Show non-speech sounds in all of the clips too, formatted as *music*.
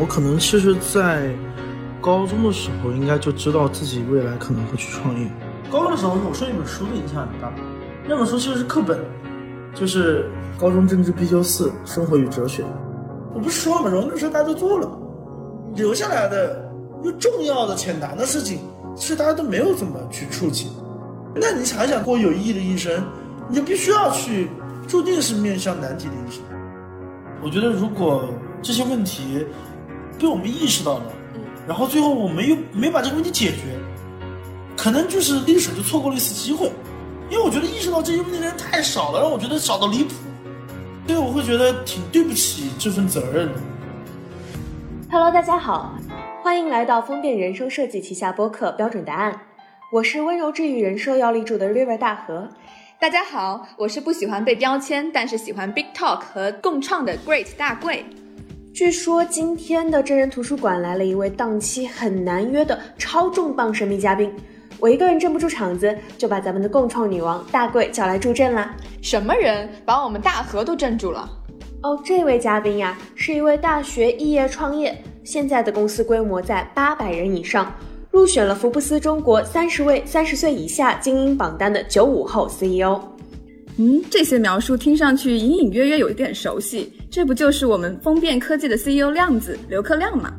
我可能其实，在高中的时候，应该就知道自己未来可能会去创业。高中的时候，我受一本书的影响很大，那本书其实是课本，就是高中政治必修四《生活与哲学》。我不是说了吗？然后那时候大家都做了，留下来的又重要的浅谈的事情，其实大家都没有怎么去触及。那你想一想，过有意义的一生，你就必须要去，注定是面向难题的一生。我觉得，如果这些问题被我们意识到了，然后最后我们又没把这个问题解决，可能就是历史就错过了一次机会。因为我觉得意识到这些问题的人太少了，让我觉得少到离谱。所以我会觉得挺对不起这份责任的。Hello，大家好，欢迎来到风变人生设计旗下播客《标准答案》，我是温柔治愈人设要立住的 River 大河。大家好，我是不喜欢被标签，但是喜欢 Big Talk 和共创的 Great 大贵。据说今天的真人图书馆来了一位档期很难约的超重磅神秘嘉宾，我一个人镇不住场子，就把咱们的共创女王大贵叫来助阵啦。什么人把我们大河都镇住了？哦，这位嘉宾呀，是一位大学肄业创业，现在的公司规模在八百人以上。入选了福布斯中国三十位三十岁以下精英榜单的九五后 CEO。嗯，这些描述听上去隐隐约约有一点熟悉，这不就是我们风变科技的 CEO 亮子刘克亮吗？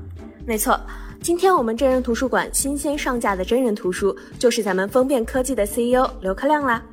没错，今天我们真人图书馆新鲜上架的真人图书就是咱们风变科技的 CEO 刘克亮啦。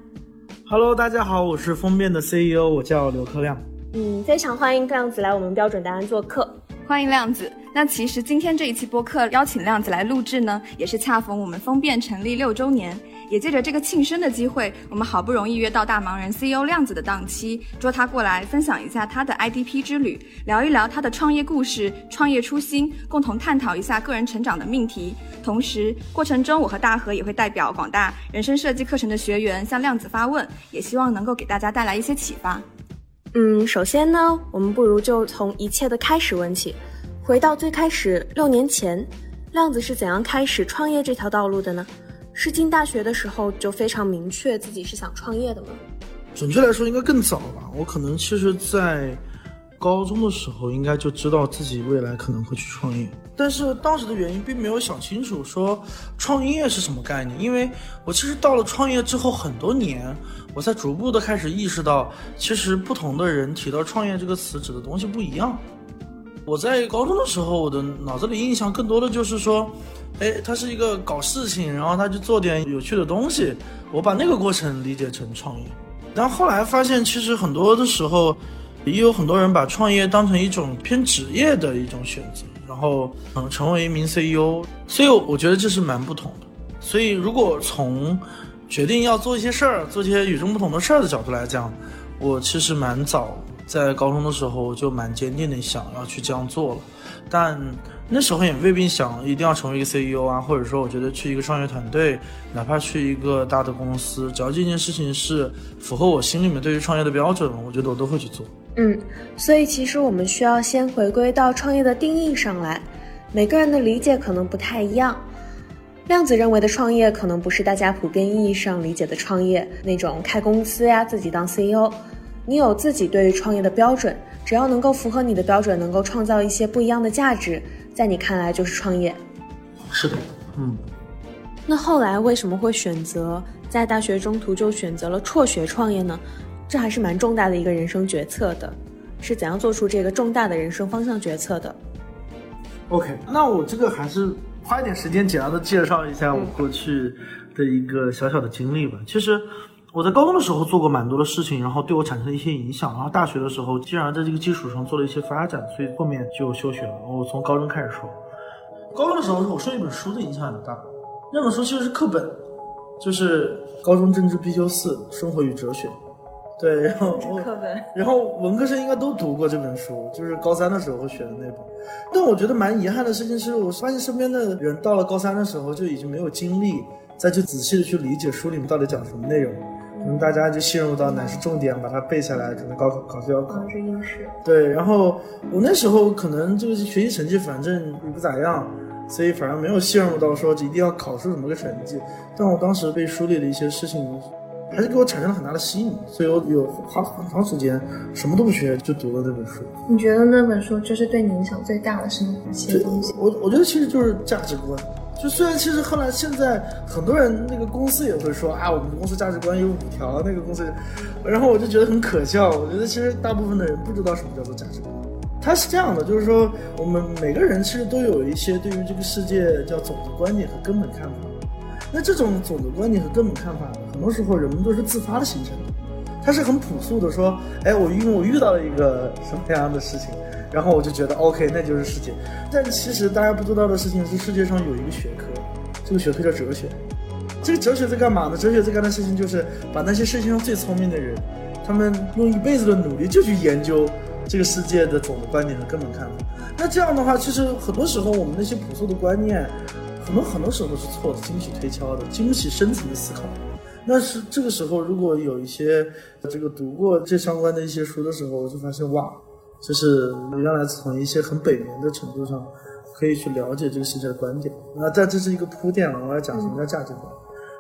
Hello，大家好，我是风变的 CEO，我叫刘克亮。嗯，非常欢迎亮子来我们标准答案做客。欢迎亮子。那其实今天这一期播客邀请亮子来录制呢，也是恰逢我们风变成立六周年，也借着这个庆生的机会，我们好不容易约到大忙人 CEO 亮子的档期，捉他过来分享一下他的 IDP 之旅，聊一聊他的创业故事、创业初心，共同探讨一下个人成长的命题。同时，过程中我和大河也会代表广大人生设计课程的学员向亮子发问，也希望能够给大家带来一些启发。嗯，首先呢，我们不如就从一切的开始问起，回到最开始六年前，亮子是怎样开始创业这条道路的呢？是进大学的时候就非常明确自己是想创业的吗？准确来说，应该更早吧。我可能其实，在高中的时候，应该就知道自己未来可能会去创业，但是当时的原因并没有想清楚说创业是什么概念，因为我其实到了创业之后很多年。我才逐步的开始意识到，其实不同的人提到创业这个词指的东西不一样。我在高中的时候，我的脑子里印象更多的就是说，哎，他是一个搞事情，然后他去做点有趣的东西。我把那个过程理解成创业。但后来发现，其实很多的时候，也有很多人把创业当成一种偏职业的一种选择，然后嗯，成为一名 CEO。所以我觉得这是蛮不同的。所以如果从决定要做一些事儿，做一些与众不同的事儿的角度来讲，我其实蛮早，在高中的时候就蛮坚定的想要去这样做了，但那时候也未必想一定要成为一个 CEO 啊，或者说我觉得去一个创业团队，哪怕去一个大的公司，只要这件事情是符合我心里面对于创业的标准，我觉得我都会去做。嗯，所以其实我们需要先回归到创业的定义上来，每个人的理解可能不太一样。量子认为的创业可能不是大家普遍意义上理解的创业，那种开公司呀，自己当 CEO。你有自己对于创业的标准，只要能够符合你的标准，能够创造一些不一样的价值，在你看来就是创业。是的，嗯。那后来为什么会选择在大学中途就选择了辍学创业呢？这还是蛮重大的一个人生决策的，是怎样做出这个重大的人生方向决策的？OK，那我这个还是。花一点时间简单的介绍一下我过去的一个小小的经历吧。其实我在高中的时候做过蛮多的事情，然后对我产生了一些影响。然后大学的时候，既然在这个基础上做了一些发展，所以后面就休学了。我从高中开始说，高中的时候我受一本书的影响很大，那本书其实是课本，就是高中政治必修四《生活与哲学》。对，然后课本，然后文科生应该都读过这本书，就是高三的时候学的那本。但我觉得蛮遗憾的事情是，我发现身边的人到了高三的时候就已经没有精力再去仔细的去理解书里面到底讲什么内容，可能大家就陷入到哪是重点，把它背下来，可能高考考试要考。是应试。对，然后我那时候可能就是学习成绩反正也不咋样，所以反而没有陷入到说一定要考出什么个成绩。但我当时被书里的一些事情。还是给我产生了很大的吸引，所以我有花了很长时间什么都不学就读了那本书。你觉得那本书就是对你影响最大的是哪些东西？我我觉得其实就是价值观。就虽然其实后来现在很多人那个公司也会说啊，我们公司价值观有五条，那个公司，然后我就觉得很可笑。我觉得其实大部分的人不知道什么叫做价值观。它是这样的，就是说我们每个人其实都有一些对于这个世界叫总的观点和根本看法。那这种总的观点和根本看法，很多时候人们都是自发的形成的。它是很朴素的说，哎，我因为我遇到了一个什么样的事情。然后我就觉得 OK，那就是世界。但其实大家不知道的事情是，世界上有一个学科，这个学科叫哲学。这个哲学在干嘛呢？哲学在干的事情就是把那些世界上最聪明的人，他们用一辈子的努力就去研究这个世界的总的观点和根本看法。那这样的话，其实很多时候我们那些朴素的观念，很多很多时候都是错的，经不起推敲的，经不起深层的思考。那是这个时候，如果有一些这个读过这相关的一些书的时候，我就发现哇。就是原来从一些很北面的程度上，可以去了解这个世界的观点。那在这是一个铺垫了，我要讲什么叫价值观。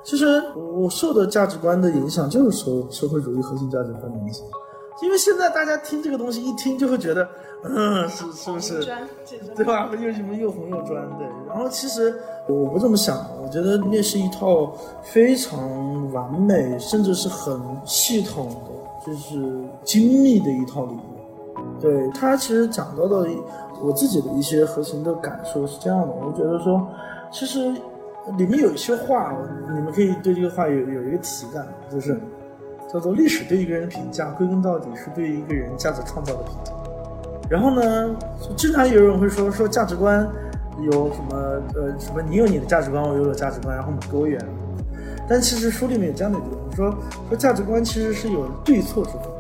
其实我受的价值观的影响就是受社会主义核心价值观的影响。因为现在大家听这个东西一听就会觉得，嗯，是是不是？对吧？又什么又红又专？对。然后其实我不这么想，我觉得那是一套非常完美，甚至是很系统的，就是精密的一套理论。对他其实讲到的我自己的一些核心的感受是这样的，我觉得说，其实里面有一些话，你们可以对这个话有有一个体感，就是叫做历史对一个人的评价，归根到底是对一个人价值创造的评价。然后呢，经常有人会说说价值观有什么呃什么，你有你的价值观，我有我的价值观，然后我们多元。但其实书里面有这样的一句说说价值观其实是有对错之分。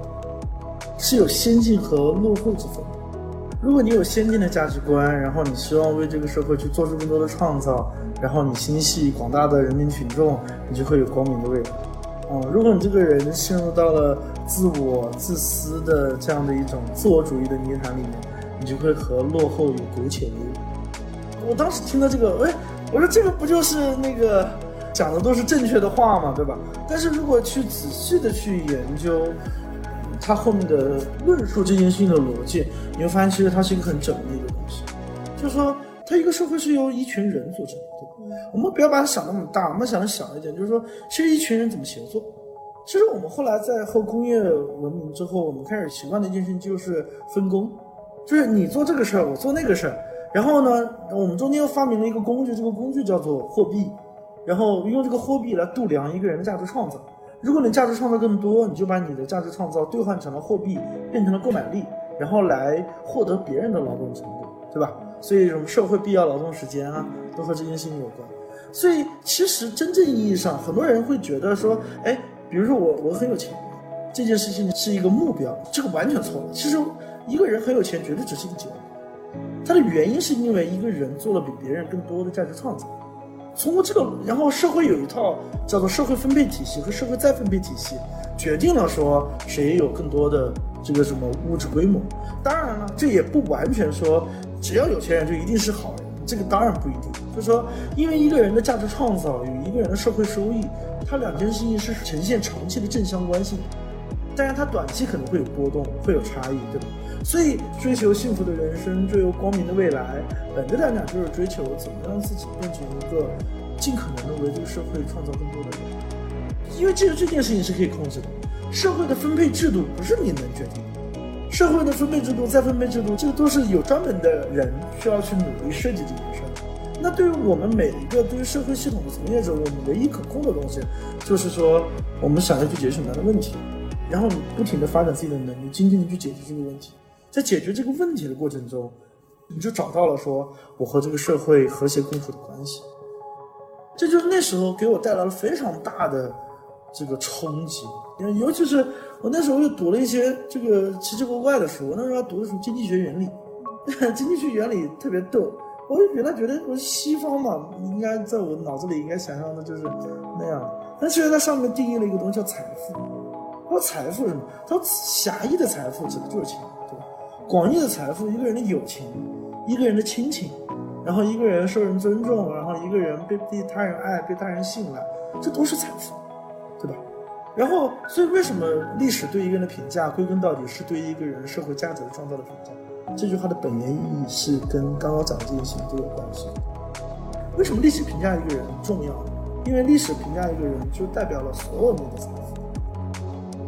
是有先进和落后之分。如果你有先进的价值观，然后你希望为这个社会去做出更多的创造，然后你心系广大的人民群众，你就会有光明的未来。哦，如果你这个人陷入到了自我自私的这样的一种自我主义的泥潭里面，你就会和落后有苟且的未来。我当时听到这个，哎，我说这个不就是那个讲的都是正确的话嘛，对吧？但是如果去仔细的去研究。他后面的论述这件事情的逻辑，你会发现其实它是一个很缜密的东西。就是说，它一个社会是由一群人组成的。我们不要把它想那么大，我们想的小一点，就是说，其实一群人怎么协作？其实我们后来在后工业文明之后，我们开始习惯的一件事情就是分工，就是你做这个事儿，我做那个事儿。然后呢，我们中间又发明了一个工具，这个工具叫做货币，然后用这个货币来度量一个人的价值创造。如果你价值创造更多，你就把你的价值创造兑换成了货币，变成了购买力，然后来获得别人的劳动成果，对吧？所以，什么社会必要劳动时间啊，都和这件事情有关。所以，其实真正意义上，很多人会觉得说，哎，比如说我我很有钱，这件事情是一个目标，这个完全错了。其实，一个人很有钱绝对只是一个结果，它的原因是因为一个人做了比别人更多的价值创造。通过这个，然后社会有一套叫做社会分配体系和社会再分配体系，决定了说谁有更多的这个什么物质规模。当然了，这也不完全说只要有钱人就一定是好人，这个当然不一定。就是说，因为一个人的价值创造与一个人的社会收益，它两件事情是呈现长期的正相关性。当然，它短期可能会有波动，会有差异，对吧？所以，追求幸福的人生，追求光明的未来，本质来讲就是追求怎么让自己变成一个尽可能的为这个社会创造更多的人。因为这个这件事情是可以控制的，社会的分配制度不是你能决定的，社会的分配制度、再分配制度，这个都是有专门的人需要去努力设计这件事儿。那对于我们每一个对于社会系统的从业者，我们唯一可控的东西，就是说我们想要去解决什么样的问题，然后你不停的发展自己的能力，精进的去解决这个问题。在解决这个问题的过程中，你就找到了说我和这个社会和谐共处的关系。这就是那时候给我带来了非常大的这个冲击，因为尤其是我那时候又读了一些这个奇奇怪怪的书。我那时候还读的是经济学原理，*laughs* 经济学原理特别逗。我原来觉得我西方嘛，应该在我脑子里应该想象的就是那样，但其实它上面定义了一个东西叫财富。说财富是什么？他说狭义的财富指的就是钱。对吧广义的财富，一个人的友情，一个人的亲情，然后一个人受人尊重，然后一个人被被他人爱，被他人信赖，这都是财富，对吧？然后，所以为什么历史对一个人的评价，归根到底是对一个人社会价值的创造的评价？这句话的本源意义是跟刚刚讲的这件事情都有关系。为什么历史评价一个人重要？因为历史评价一个人，就代表了所有人的财富。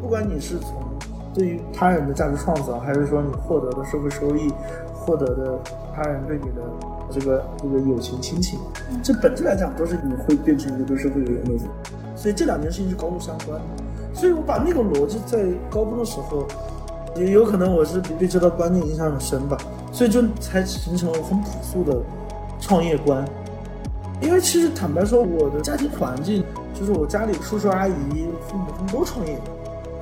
不管你是从对于他人的价值创造，还是说你获得的社会收益，获得的他人对你的这个这个友情亲情，这本质来讲都是你会变成一个对社会有用的人。所以这两件事情是高度相关的。所以我把那个逻辑在高中的时候，也有可能我是被这套观念影响很深吧，所以就才形成了很朴素的创业观。因为其实坦白说，我的家庭环境就是我家里叔叔阿姨、父母他们都创业，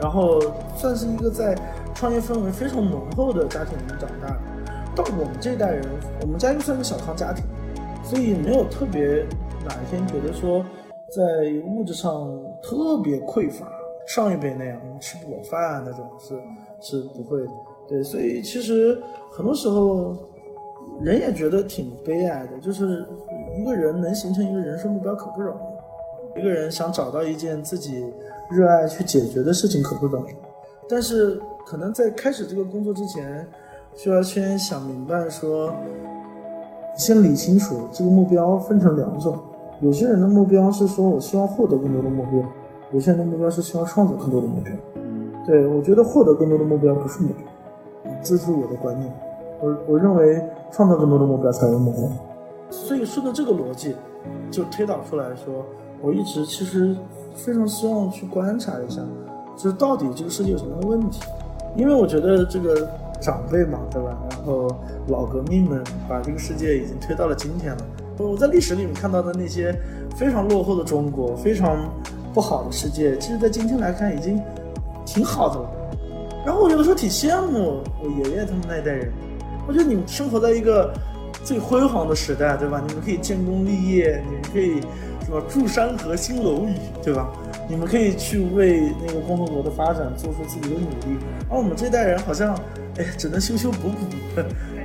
然后算是一个在创业氛围非常浓厚的家庭里面长大的。到我们这一代人，我们家又算个小康家庭，所以没有特别哪一天觉得说。在物质上特别匮乏，上一辈那样吃不饱饭那种是是不会的。对，所以其实很多时候人也觉得挺悲哀的，就是一个人能形成一个人生目标可不容易，一个人想找到一件自己热爱去解决的事情可不容易。但是可能在开始这个工作之前，需要先想明白说，先理清楚这个目标分成两种。有些人的目标是说，我希望获得更多的目标；有些人的目标是希望创造更多的目标。对我觉得获得更多的目标不是目标，这是我的观念。我我认为创造更多的目标才是目标。所以顺着这个逻辑，就推导出来说，我一直其实非常希望去观察一下，就是到底这个世界有什么样的问题。因为我觉得这个长辈嘛，对吧？然后老革命们把这个世界已经推到了今天了。我在历史里面看到的那些非常落后的中国，非常不好的世界，其实，在今天来看已经挺好的了。然后我有的时候挺羡慕我爷爷他们那一代人，我觉得你们生活在一个最辉煌的时代，对吧？你们可以建功立业，你们可以么筑山河兴楼宇，对吧？你们可以去为那个共和国的发展做出自己的努力。而我们这代人好像，哎，只能修修补补。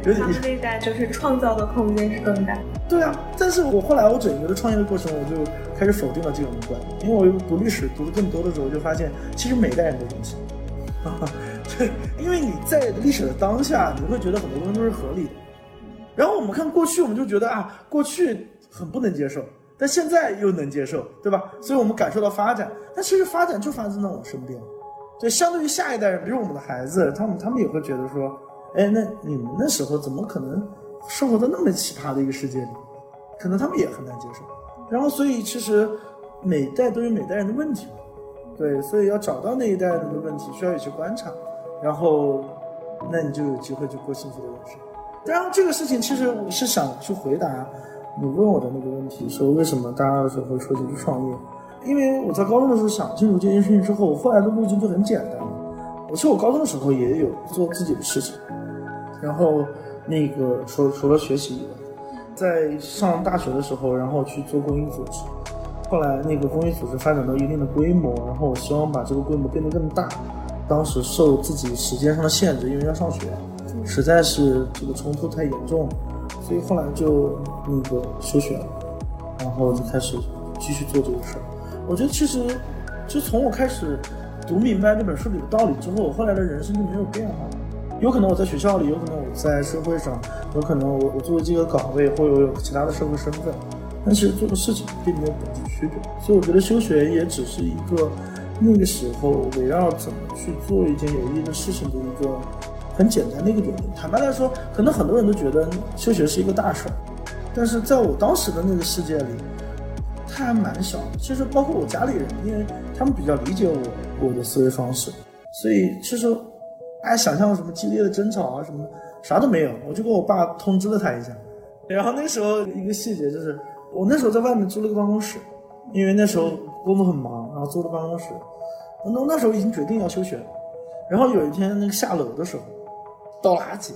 他们那一代就是创造的空间是更大。对啊，但是我后来我整个的创业的过程，我就开始否定了这种观点，因为我读历史读的更多的时候，就发现其实每代人都这么想。对，因为你在历史的当下，你会觉得很多东西都是合理的。然后我们看过去，我们就觉得啊，过去很不能接受，但现在又能接受，对吧？所以我们感受到发展，但其实发展就发生在我身边。对，相对于下一代人，比如我们的孩子，他们他们也会觉得说。哎，那你们那时候怎么可能生活在那么奇葩的一个世界里？可能他们也很难接受。然后，所以其实每代都有每代人的问题，对，所以要找到那一代人的问题，需要有些观察，然后那你就有机会去过幸福的人生。当然，这个事情其实我是想去回答你问我的那个问题，说为什么大二的时候会说起去创业？因为我在高中的时候想清楚这件事情之后，我后来的路径就很简单。我其实我高中的时候也有做自己的事情。然后，那个除除了学习以外，在上大学的时候，然后去做公益组织。后来那个公益组织发展到一定的规模，然后我希望把这个规模变得更大。当时受自己时间上的限制，因为要上学，实在是这个冲突太严重了，所以后来就那个休学了，然后就开始继续做这个事儿。我觉得其实，就从我开始读明白那本书里的道理之后，我后来的人生就没有变化。有可能我在学校里，有可能我在社会上，有可能我我作为这个岗位或有有其他的社会身份，但其实做的事情并没有本质区别。所以我觉得休学也只是一个那个时候围绕怎么去做一件有意义的事情的一个很简单的一个点。坦白来说，可能很多人都觉得休学是一个大事儿，但是在我当时的那个世界里，它还蛮小。其实包括我家里人，因为他们比较理解我我的思维方式，所以其实。还想象什么激烈的争吵啊什么，啥都没有。我就跟我爸通知了他一下，然后那时候一个细节就是，我那时候在外面租了个办公室，因为那时候工作很忙，然后租了办公室。那那时候已经决定要休学，然后有一天那个下楼的时候，倒垃圾，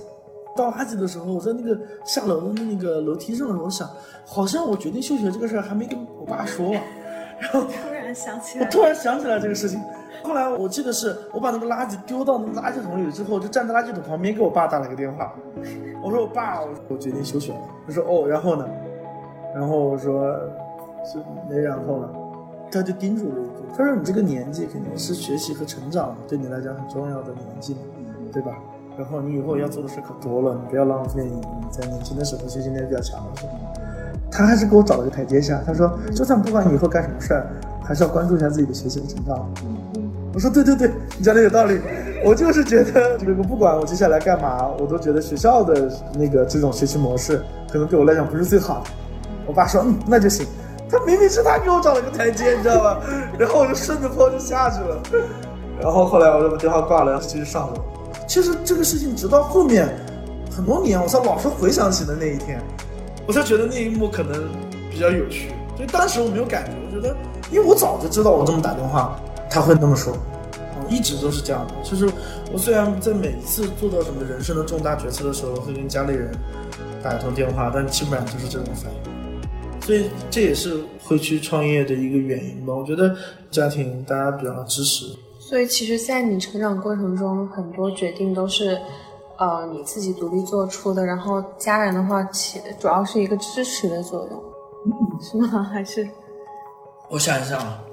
倒垃圾的时候，我在那个下楼的那个楼梯上的时候想，好像我决定休学这个事儿还没跟我爸说，*laughs* 然后突然想起来，我突然想起来这个事情。后来我记得是我把那个垃圾丢到那个垃圾桶里之后，就站在垃圾桶旁边给我爸打了个电话。我说：“我爸，我决定休学了。”他说：“哦，然后呢？”然后我说：“是没然后了。”他就叮嘱了一句，他说你这个年纪肯定是学习和成长对你来讲很重要的年纪嘛，对吧？然后你以后要做的事可多了，你不要浪费你在年轻的时候学习能力比较强的时候。他还是给我找了个台阶下，他说就算不管你以后干什么事儿，还是要关注一下自己的学习和成长。我说对对对，你讲的有道理。我就是觉得这个不管我接下来干嘛，我都觉得学校的那个这种学习模式可能对我来讲不是最好的。我爸说嗯那就行。他明明是他给我找了个台阶，你知道吧？然后我就顺着坡就下去了。然后后来我就把电话挂了，然后继续上楼。其实这个事情直到后面很多年，我才老是回想起的那一天，我才觉得那一幕可能比较有趣。所以当时我没有感觉，我觉得因为我早就知道我这么打电话他会那么说，一直都是这样的。就是我虽然在每一次做到什么人生的重大决策的时候会跟家里人打一通电话，但基本上就是这种反应。所以这也是会去创业的一个原因吧。我觉得家庭大家比较支持。所以其实，在你成长过程中，很多决定都是，呃，你自己独立做出的。然后家人的话，起主要是一个支持的作用，是吗？还是？我想一下啊，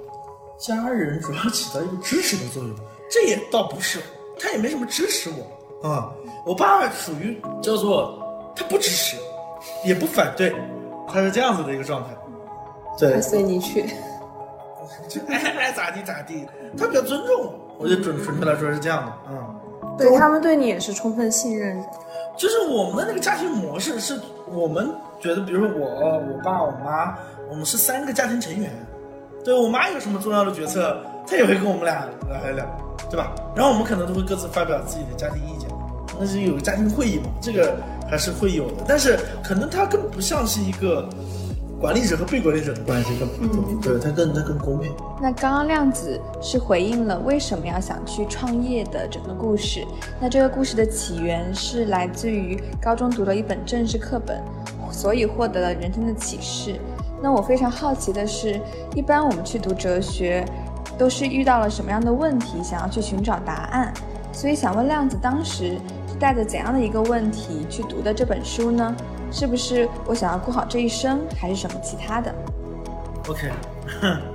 家人主要起到一个支持的作用，这也倒不是，他也没什么支持我啊。我爸属于叫做他不支持，也不反对。他是这样子的一个状态，对，随你去，就爱爱咋地咋地。他比较尊重我，我就准准确来说是这样的，嗯，对他们对你也是充分信任。就是我们的那个家庭模式是，我们觉得，比如说我、我爸、我妈，我们是三个家庭成员。对我妈有什么重要的决策，她也会跟我们俩来聊，对吧？然后我们可能都会各自发表自己的家庭意见，那是有个家庭会议嘛，这个。还是会有的，但是可能它更不像是一个管理者和被管理者的关系，更对它更它更公平。那刚刚量子是回应了为什么要想去创业的整个故事。那这个故事的起源是来自于高中读了一本政治课本，所以获得了人生的启示。那我非常好奇的是，一般我们去读哲学，都是遇到了什么样的问题，想要去寻找答案？所以想问量子当时。带着怎样的一个问题去读的这本书呢？是不是我想要过好这一生，还是什么其他的？OK，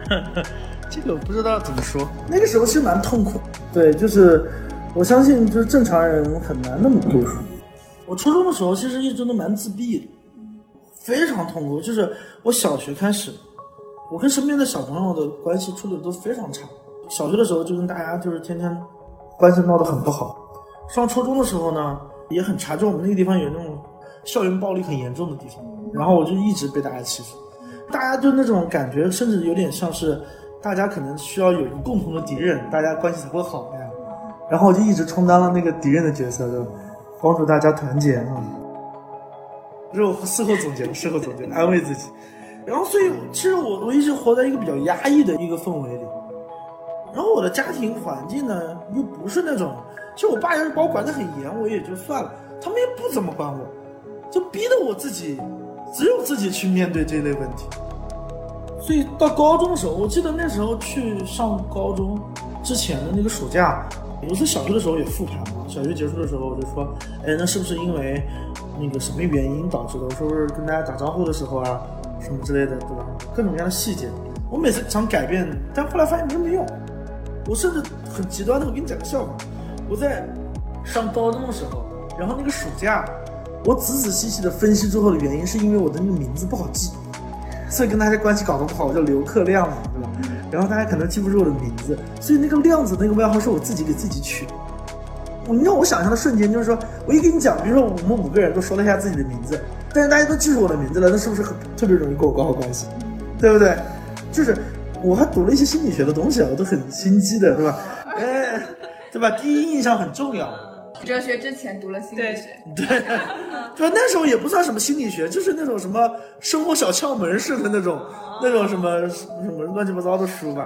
*laughs* 这个我不知道怎么说。那个时候其实蛮痛苦。对，就是我相信，就是正常人很难那么读书。我初中的时候其实一直都蛮自闭的，非常痛苦。就是我小学开始，我跟身边的小朋友的关系处的都非常差。小学的时候就跟大家就是天天关系闹得很不好。上初中的时候呢，也很差，就我们那个地方有那种校园暴力很严重的地方，然后我就一直被大家欺负，大家就那种感觉，甚至有点像是大家可能需要有一个共同的敌人，大家关系才会好那样，然后我就一直充当了那个敌人的角色，就帮助大家团结啊。之后事后总结，事后总结，安慰自己，然后所以其实我我一直活在一个比较压抑的一个氛围里，然后我的家庭环境呢又不是那种。其实我爸要是把我管得很严，我也就算了。他们也不怎么管我，就逼得我自己，只有自己去面对这类问题。所以到高中的时候，我记得那时候去上高中之前的那个暑假，我是小学的时候也复盘嘛。小学结束的时候，我就说，哎，那是不是因为那个什么原因导致的？我说是跟大家打招呼的时候啊，什么之类的，对吧？各种各样的细节，我每次想改变，但后来发现没什么用。我甚至很极端的，我给你讲个笑话。我在上高中的时候，然后那个暑假，我仔仔细细的分析之后的原因，是因为我的那个名字不好记，所以跟大家关系搞得不好，我叫刘克亮嘛，对吧？然后大家可能记不住我的名字，所以那个亮子那个外号是我自己给自己取的。你让我想象的瞬间，就是说我一跟你讲，比如说我们五个人都说了一下自己的名字，但是大家都记住我的名字了，那是不是很特别容易跟我搞好关系？对不对？就是我还读了一些心理学的东西啊，我都很心机的，对吧？哎。对吧？第一印象很重要。*laughs* 哲学之前读了心理学，对，*laughs* 对，那时候也不算什么心理学，就是那种什么生活小窍门似的那种，那种什么什么乱七八糟的书吧。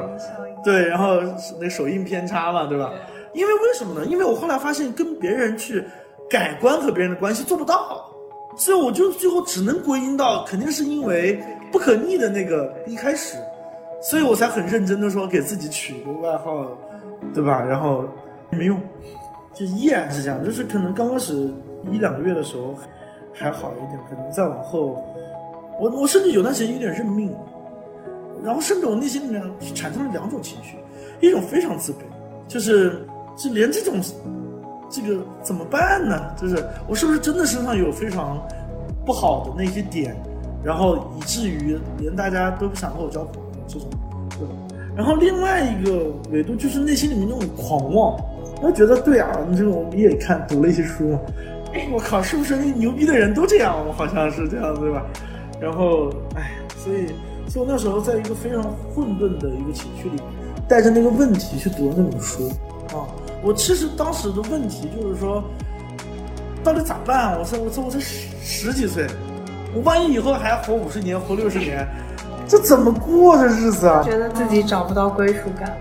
对，然后那手印偏差嘛，对吧？因为为什么呢？因为我后来发现跟别人去改观和别人的关系做不到，所以我就最后只能归因到肯定是因为不可逆的那个一开始，所以我才很认真的说给自己取一个外号，对吧？然后。没用，就依然是这样。就是可能刚开始一两个月的时候还好一点，可能再往后，我我甚至有段时间有点认命。然后甚至我内心里面产生了两种情绪，一种非常自卑，就是就连这种这个怎么办呢？就是我是不是真的身上有非常不好的那些点，然后以至于连大家都不想和我交朋友这种，对吧？然后另外一个维度就是内心里面那种狂妄，我觉得对啊，你这个我们也看读了一些书嘛，哎，我靠，是不是那牛逼的人都这样？我好像是这样，对吧？然后，哎，所以，所以我那时候在一个非常混沌的一个情绪里，带着那个问题去读了那本书啊。我其实当时的问题就是说，到底咋办？我说，我说，我才十十几岁，我万一以后还要活五十年，活六十年，这怎么过这日子啊？觉得自己找不到归属感，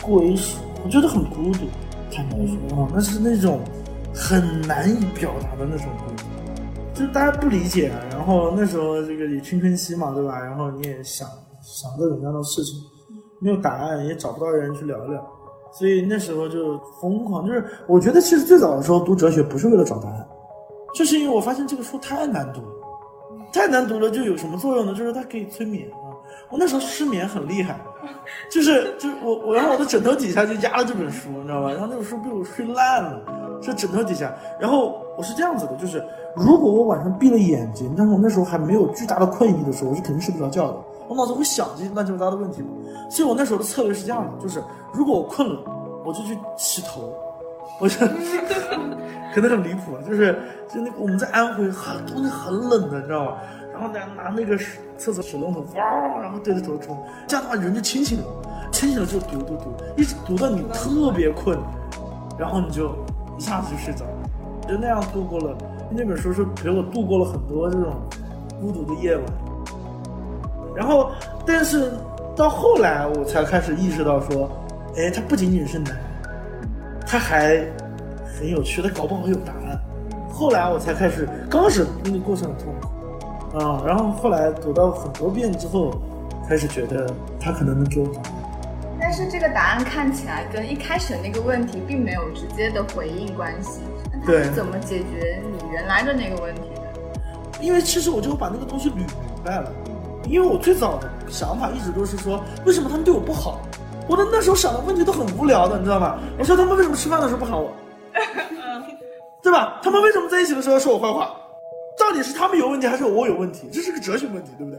归属，我觉得很孤独。坦白说啊，那是那种很难以表达的那种孤独。就是大家不理解，然后那时候这个也青春期嘛，对吧？然后你也想想各种各样的事情，没有答案，也找不到人去聊聊，所以那时候就疯狂。就是我觉得其实最早的时候读哲学不是为了找答案，就是因为我发现这个书太难读了，太难读了，就有什么作用呢？就是它可以催眠啊。我那时候失眠很厉害，*laughs* 就是就是我我然后我的枕头底下就压了这本书，你知道吧？然后那本书被我睡烂了，这枕头底下。然后我是这样子的，就是。如果我晚上闭了眼睛，但是我那时候还没有巨大的困意的时候，我是肯定睡不着觉的。我脑子会想这些乱七八糟的问题嘛。所以我那时候的策略是这样的，就是如果我困了，我就去洗头。我就 *laughs* 可能很离谱，就是就那个我们在安徽很冬天很冷的，你知道吧？然后拿拿那个厕所水龙头，哇，然后对着头冲，这样的话人就清醒了，清醒了就读读读，一直读到你特别困，然后你就一下子就睡着了，就那样度过了。那本书是陪我度过了很多这种孤独的夜晚，然后，但是到后来我才开始意识到说，哎，它不仅仅是难，它还很有趣，它搞不好有答案。后来我才开始，刚开始那个过程很痛苦，啊，然后后来读到很多遍之后，开始觉得他可能能给我答案。但是这个答案看起来跟一开始的那个问题并没有直接的回应关系。他是，怎么解决你原来的那个问题的？因为其实我就把那个东西捋明白了。因为我最早的想法一直都是说，为什么他们对我不好？我的那时候想的问题都很无聊的，你知道吗？我说他们为什么吃饭的时候不喊我？*laughs* 对吧？他们为什么在一起的时候要说我坏话？到底是他们有问题还是我有问题？这是个哲学问题，对不对？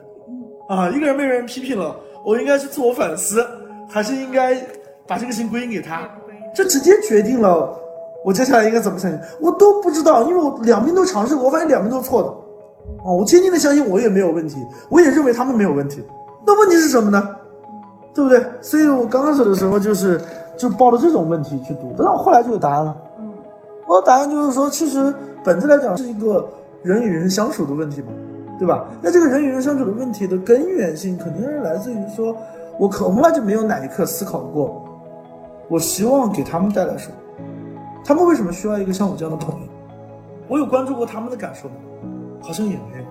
啊，一个人被人批评了，我应该是自我反思，还是应该把这个事情归因给他？这直接决定了。我接下来应该怎么相信？我都不知道，因为我两边都尝试过，我发现两边都是错的。哦，我坚定的相信我也没有问题，我也认为他们没有问题。那问题是什么呢？对不对？所以我刚开始的时候就是就抱着这种问题去读，但我后来就有答案了。嗯，我的答案就是说，其实本质来讲是一个人与人相处的问题嘛，对吧？那这个人与人相处的问题的根源性肯定是来自于说，我从来就没有哪一刻思考过，我希望给他们带来什么。他们为什么需要一个像我这样的朋友？我有关注过他们的感受吗？好像也没有。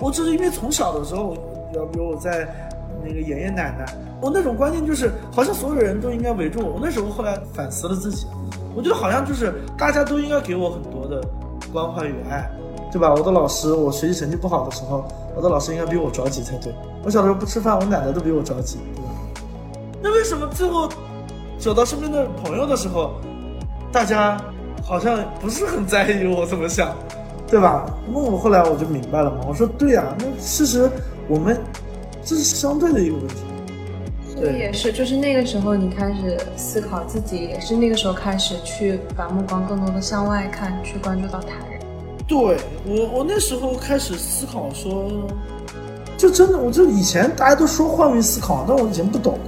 我只是因为从小的时候，要比如我在那个爷爷奶奶，我那种观念就是，好像所有人都应该围住我。我那时候后来反思了自己，我觉得好像就是大家都应该给我很多的关怀与爱，对吧？我的老师，我学习成绩不好的时候，我的老师应该比我着急才对。我小的时候不吃饭，我奶奶都比我着急，对吧？那为什么最后走到身边的朋友的时候？大家好像不是很在意我怎么想，对吧？那我后来我就明白了嘛。我说对呀，那其实我们这是相对的一个问题。所以也是，就是那个时候你开始思考自己，也是那个时候开始去把目光更多的向外看，去关注到他人。对我，我那时候开始思考说，就真的，我就以前大家都说换位思考，但我以前不懂。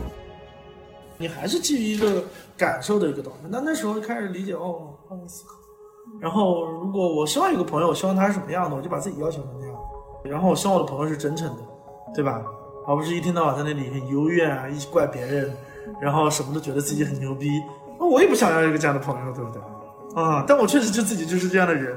你还是基于一个。感受的一个东西，那那时候就开始理解哦，换位思考。然后，如果我希望有个朋友，我希望他是什么样的，我就把自己要求成那样。然后，我希望我的朋友是真诚的，对吧？而不是一天到晚在那里很幽怨啊，一直怪别人，然后什么都觉得自己很牛逼。那我也不想要一个这样的朋友，对不对？啊，但我确实就自己就是这样的人。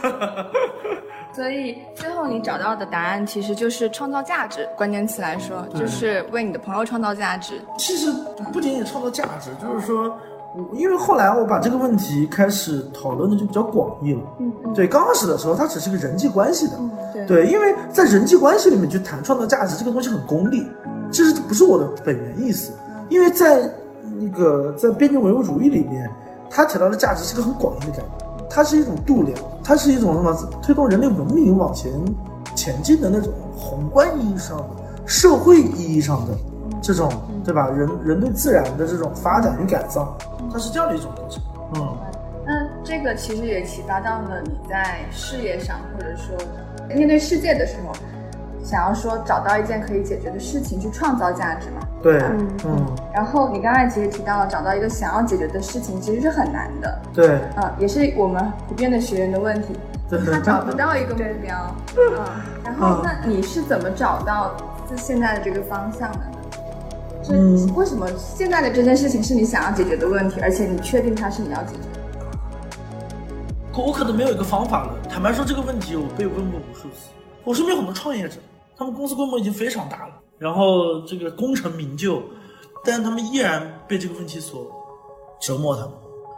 *laughs* 所以最后你找到的答案其实就是创造价值。关键词来说，就是为你的朋友创造价值。其实不仅仅创造价值，就是说，因为后来我把这个问题开始讨论的就比较广义了。嗯，对，刚开始的时候它只是个人际关系的。对，因为在人际关系里面去谈创造价值这个东西很功利，其实不是我的本源意思？因为在那个在边境唯物主义里面，它提到的价值是个很广义的概念，它是一种度量，它是一种什么推动人类文明往前前进的那种宏观意义上的、社会意义上的这种，对吧？人人对自然的这种发展与改造，它是这样的一种过程。嗯，那这个其实也启发到了你在事业上，或者说面对世界的时候，想要说找到一件可以解决的事情去创造价值嘛？对，嗯嗯，然后你刚才其实提到了找到一个想要解决的事情其实是很难的，对，嗯，也是我们普遍的学员的问题，对他找不到一个目 *laughs* 标，嗯，然后嗯那你是怎么找到自现在的这个方向的呢？这嗯为什么现在的这件事情是你想要解决的问题，而且你确定它是你要解决的？可我可能没有一个方法了。坦白说，这个问题我被问过无数次。我身边很多创业者，他们公司规模已经非常大了，然后这个功成名就，但是他们依然被这个问题所折磨他们，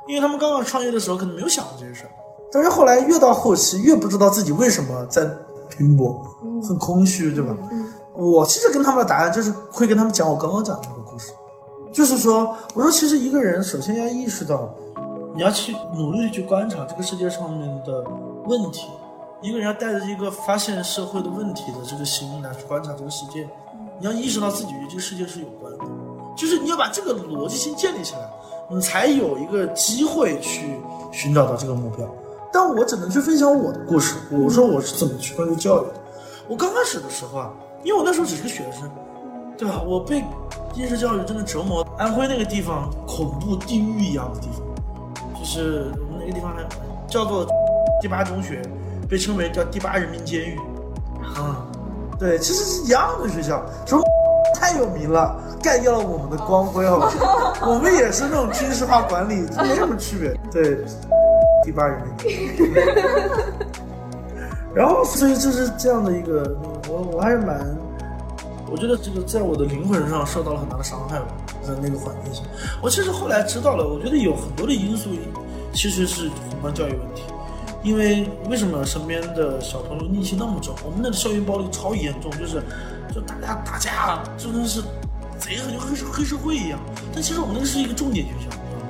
因为他们刚刚创业的时候可能没有想过这些事儿，但是后来越到后期越不知道自己为什么在拼搏，很空虚，对吧？我其实跟他们的答案就是会跟他们讲我刚刚讲的那个故事，就是说，我说其实一个人首先要意识到，你要去努力地去观察这个世界上面的问题。一个人要带着一个发现社会的问题的这个心来去观察这个世界，你要意识到自己与这个世界是有关的，就是你要把这个逻辑性建立起来，你才有一个机会去寻找到这个目标。但我只能去分享我的故事，我说我是怎么去关注教育的。我刚开始的时候啊，因为我那时候只是个学生，对吧？我被应试教育真的折磨。安徽那个地方恐怖地狱一样的地方，就是我们那个地方还叫做第八中学，被称为叫第八人民监狱。啊、对，其实是一样的学校，只不过太有名了，盖掉了我们的光辉，好吧？我们也是那种军事化管理，没什么区别。对，*laughs* 第八人民。*laughs* 然后，所以就是这样的一个，我我还是蛮，我觉得这个在我的灵魂上受到了很大的伤害吧，在那个环境下。我其实后来知道了，我觉得有很多的因素其实是宏观教育问题。因为为什么身边的小朋友戾气那么重？我们那个校园暴力超严重，就是就大家打架，真的是贼狠，就黑社黑社会一样。但其实我们那个是一个重点学校，你知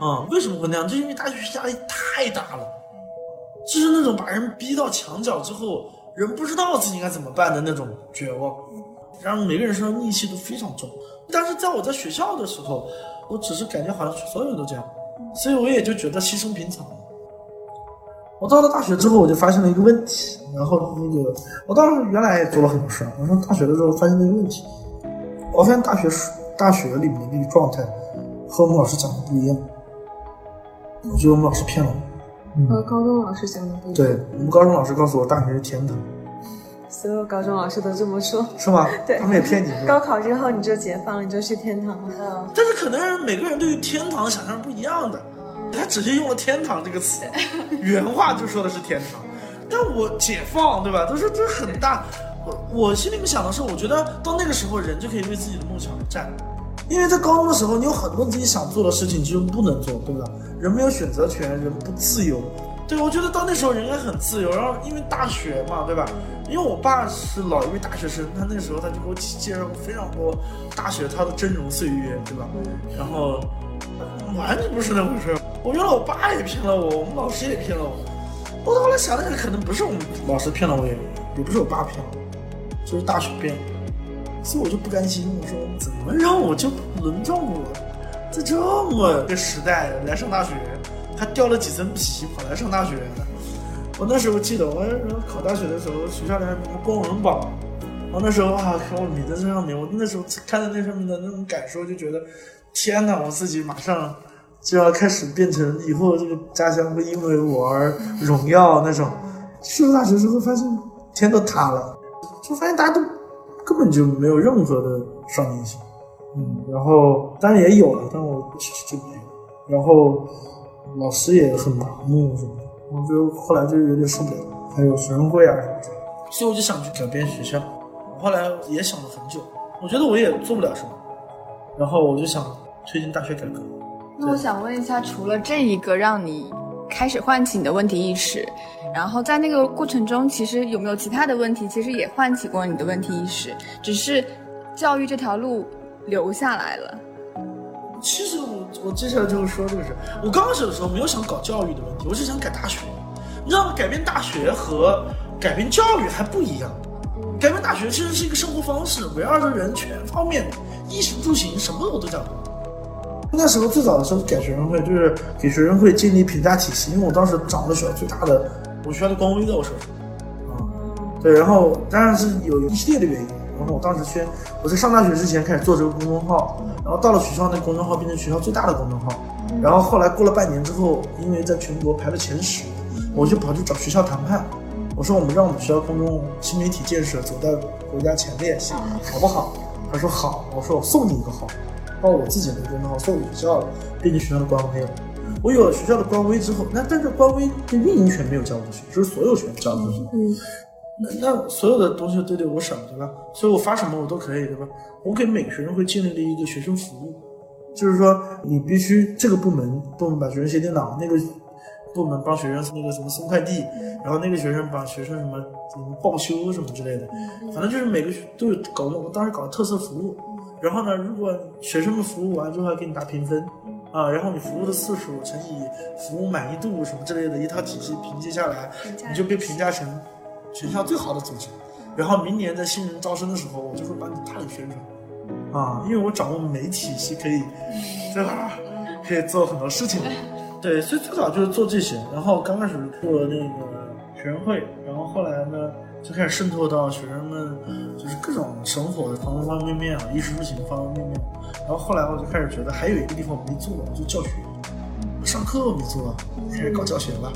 道吗？啊、为什么会那样？就是因为大学压力太大了。就是那种把人逼到墙角之后，人不知道自己该怎么办的那种绝望，然后每个人身上戾气都非常重。但是在我在学校的时候，我只是感觉好像所有人都这样，所以我也就觉得牺牲平常。我到了大学之后，我就发现了一个问题，然后那个我当时原来也做了很多事儿，我上大学的时候发现了一个问题，我发现大学大学里面的那个状态和我们老师讲的不一样，我觉得我们老师骗了我。和高中老师讲的不一样。对我们高中老师告诉我，大学是天堂，所有高中老师都这么说。*laughs* 是吗？对他们也骗你，高？考之后你就解放了，你就去天堂了。嗯，但是可能每个人对于天堂的想象是不一样的，他直接用了“天堂”这个词，原话就说的是天堂，但我解放，对吧？他说这很大。我我心里面想的是，我觉得到那个时候，人就可以为自己的梦想而战。因为在高中的时候，你有很多自己想做的事情，其实不能做，对不对？人没有选择权，人不自由。对，我觉得到那时候人应该很自由。然后因为大学嘛，对吧？因为我爸是老一位大学生，他那时候他就给我介绍过非常多大学他的峥嵘岁月，对吧？然后完全不是那回事儿。我觉得我爸也骗了我，我们老师也骗了我。我后来想想，可能不是我们老师骗了我，也也不是我爸骗了我，就是大学骗了。所以我就不甘心，我说怎么让我就轮到我，在这么个时代来上大学，还掉了几层皮跑来上大学。我那时候记得，我考大学的时候，学校里还有什么光荣榜，我那时候啊，看我名字在上面，我那时候看到那上面的那种感受，就觉得天哪，我自己马上就要开始变成以后这个家乡会因为我而荣耀那种。去了大学之后，发现天都塌了，就发现大家都根本就没有任何的上进心。嗯，然后当然也有了，但我其实就没有。然后老师也很麻木什么的，我就后来就有点受不了。还有学生会啊什么的，所以我就想去改变学校。后来也想了很久，我觉得我也做不了什么，然后我就想推进大学改革。那我想问一下，除了这一个让你开始唤起你的问题意识，然后在那个过程中，其实有没有其他的问题，其实也唤起过你的问题意识，只是教育这条路留下来了？其实我我接下来就是说这个事。我刚开始的时候没有想搞教育的问题，我是想改大学。你知道吗？改变大学和改变教育还不一样。改变大学其实是一个生活方式，围绕着人全方面，衣食住行什么我都讲。那时候最早的时候改学生会，就是给学生会建立评价体系，因为我当时掌握学校最大的，我学校的官威在我手上。啊，对，然后当然是有一系列的原因。然后我当时先，我在上大学之前开始做这个公众号，然后到了学校，那公众号变成学校最大的公众号。然后后来过了半年之后，因为在全国排了前十，我就跑去找学校谈判，我说我们让我们学校公众新媒体建设走在国家前列，好不好？他说好。我说我送你一个号，把我自己的公众号送给学校了，变成学校的官微了。我有了学校的官微之后，那但是官微的运营权没有交出去，就是所有权交出去。嗯。那那所有的东西都得我审，对吧？所以我发什么我都可以，对吧？我给每个学生会建立了一个学生服务，就是说你必须这个部门部门把学生写电脑，那个部门帮学生那个什么送快递，然后那个学生把学生什么什么报修什么之类的，反正就是每个都有搞的。我当时搞特色服务，然后呢，如果学生们服务完之后还给你打评分啊，然后你服务的次数乘以服务满意度什么之类的一套体系评级下来，你就被评价成。全校最好的组织，然后明年在新人招生的时候，我就会帮你大力宣传，啊，因为我掌握媒体是可以，对吧？可以做很多事情的，*laughs* 对，所以最早就是做这些，然后刚开始做那个学生会，然后后来呢就开始渗透到学生们，就是各种生活的方方面面啊，衣食住行方方面面，然后后来我就开始觉得还有一个地方没做，就教学。上课没做，开始搞教学了。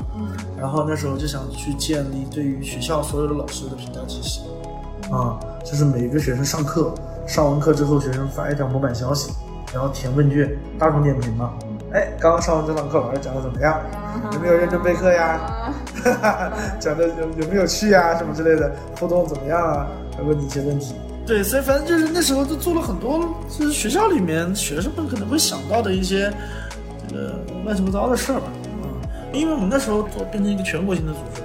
然后那时候就想去建立对于学校所有的老师的评价体系，啊，就是每一个学生上课，上完课之后，学生发一条模板消息，然后填问卷，大众点评嘛。哎，刚刚上完这堂课，老师讲的怎么样？有没有认真备课呀？*laughs* 讲的有有没有趣啊？什么之类的，互动怎么样啊？还问你一些问题。对，所以反正就是那时候就做了很多，就是学校里面学生们可能会想到的一些。呃，乱七八糟的事儿吧，啊，因为我们那时候做变成一个全国性的组织，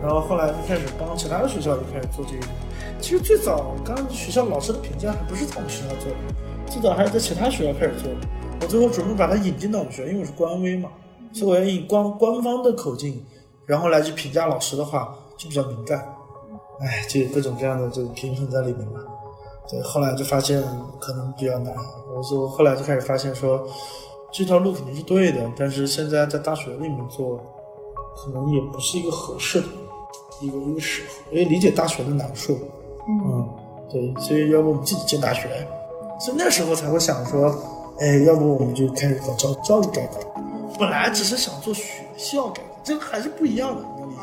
然后后来就开始帮其他的学校也开始做这个。其实最早刚学校老师的评价还不是在我们学校做的，最早还是在其他学校开始做的。我最后准备把它引进到我们学校，因为我是官微嘛，所以我要以官官方的口径，然后来去评价老师的话就比较敏感。哎，就有各种各样的这个平衡在里面嘛。对，后来就发现可能比较难，我就后来就开始发现说。这条路肯定是对的，但是现在在大学里面做，可能也不是一个合适的一个一个时候。我也理解大学的难处，嗯，对，所以要不我们自己建大学，所以那时候才会想说，哎，要不我们就开始搞教教育改革。本来只是想做学校改革，这个还是不一样的，你能理解？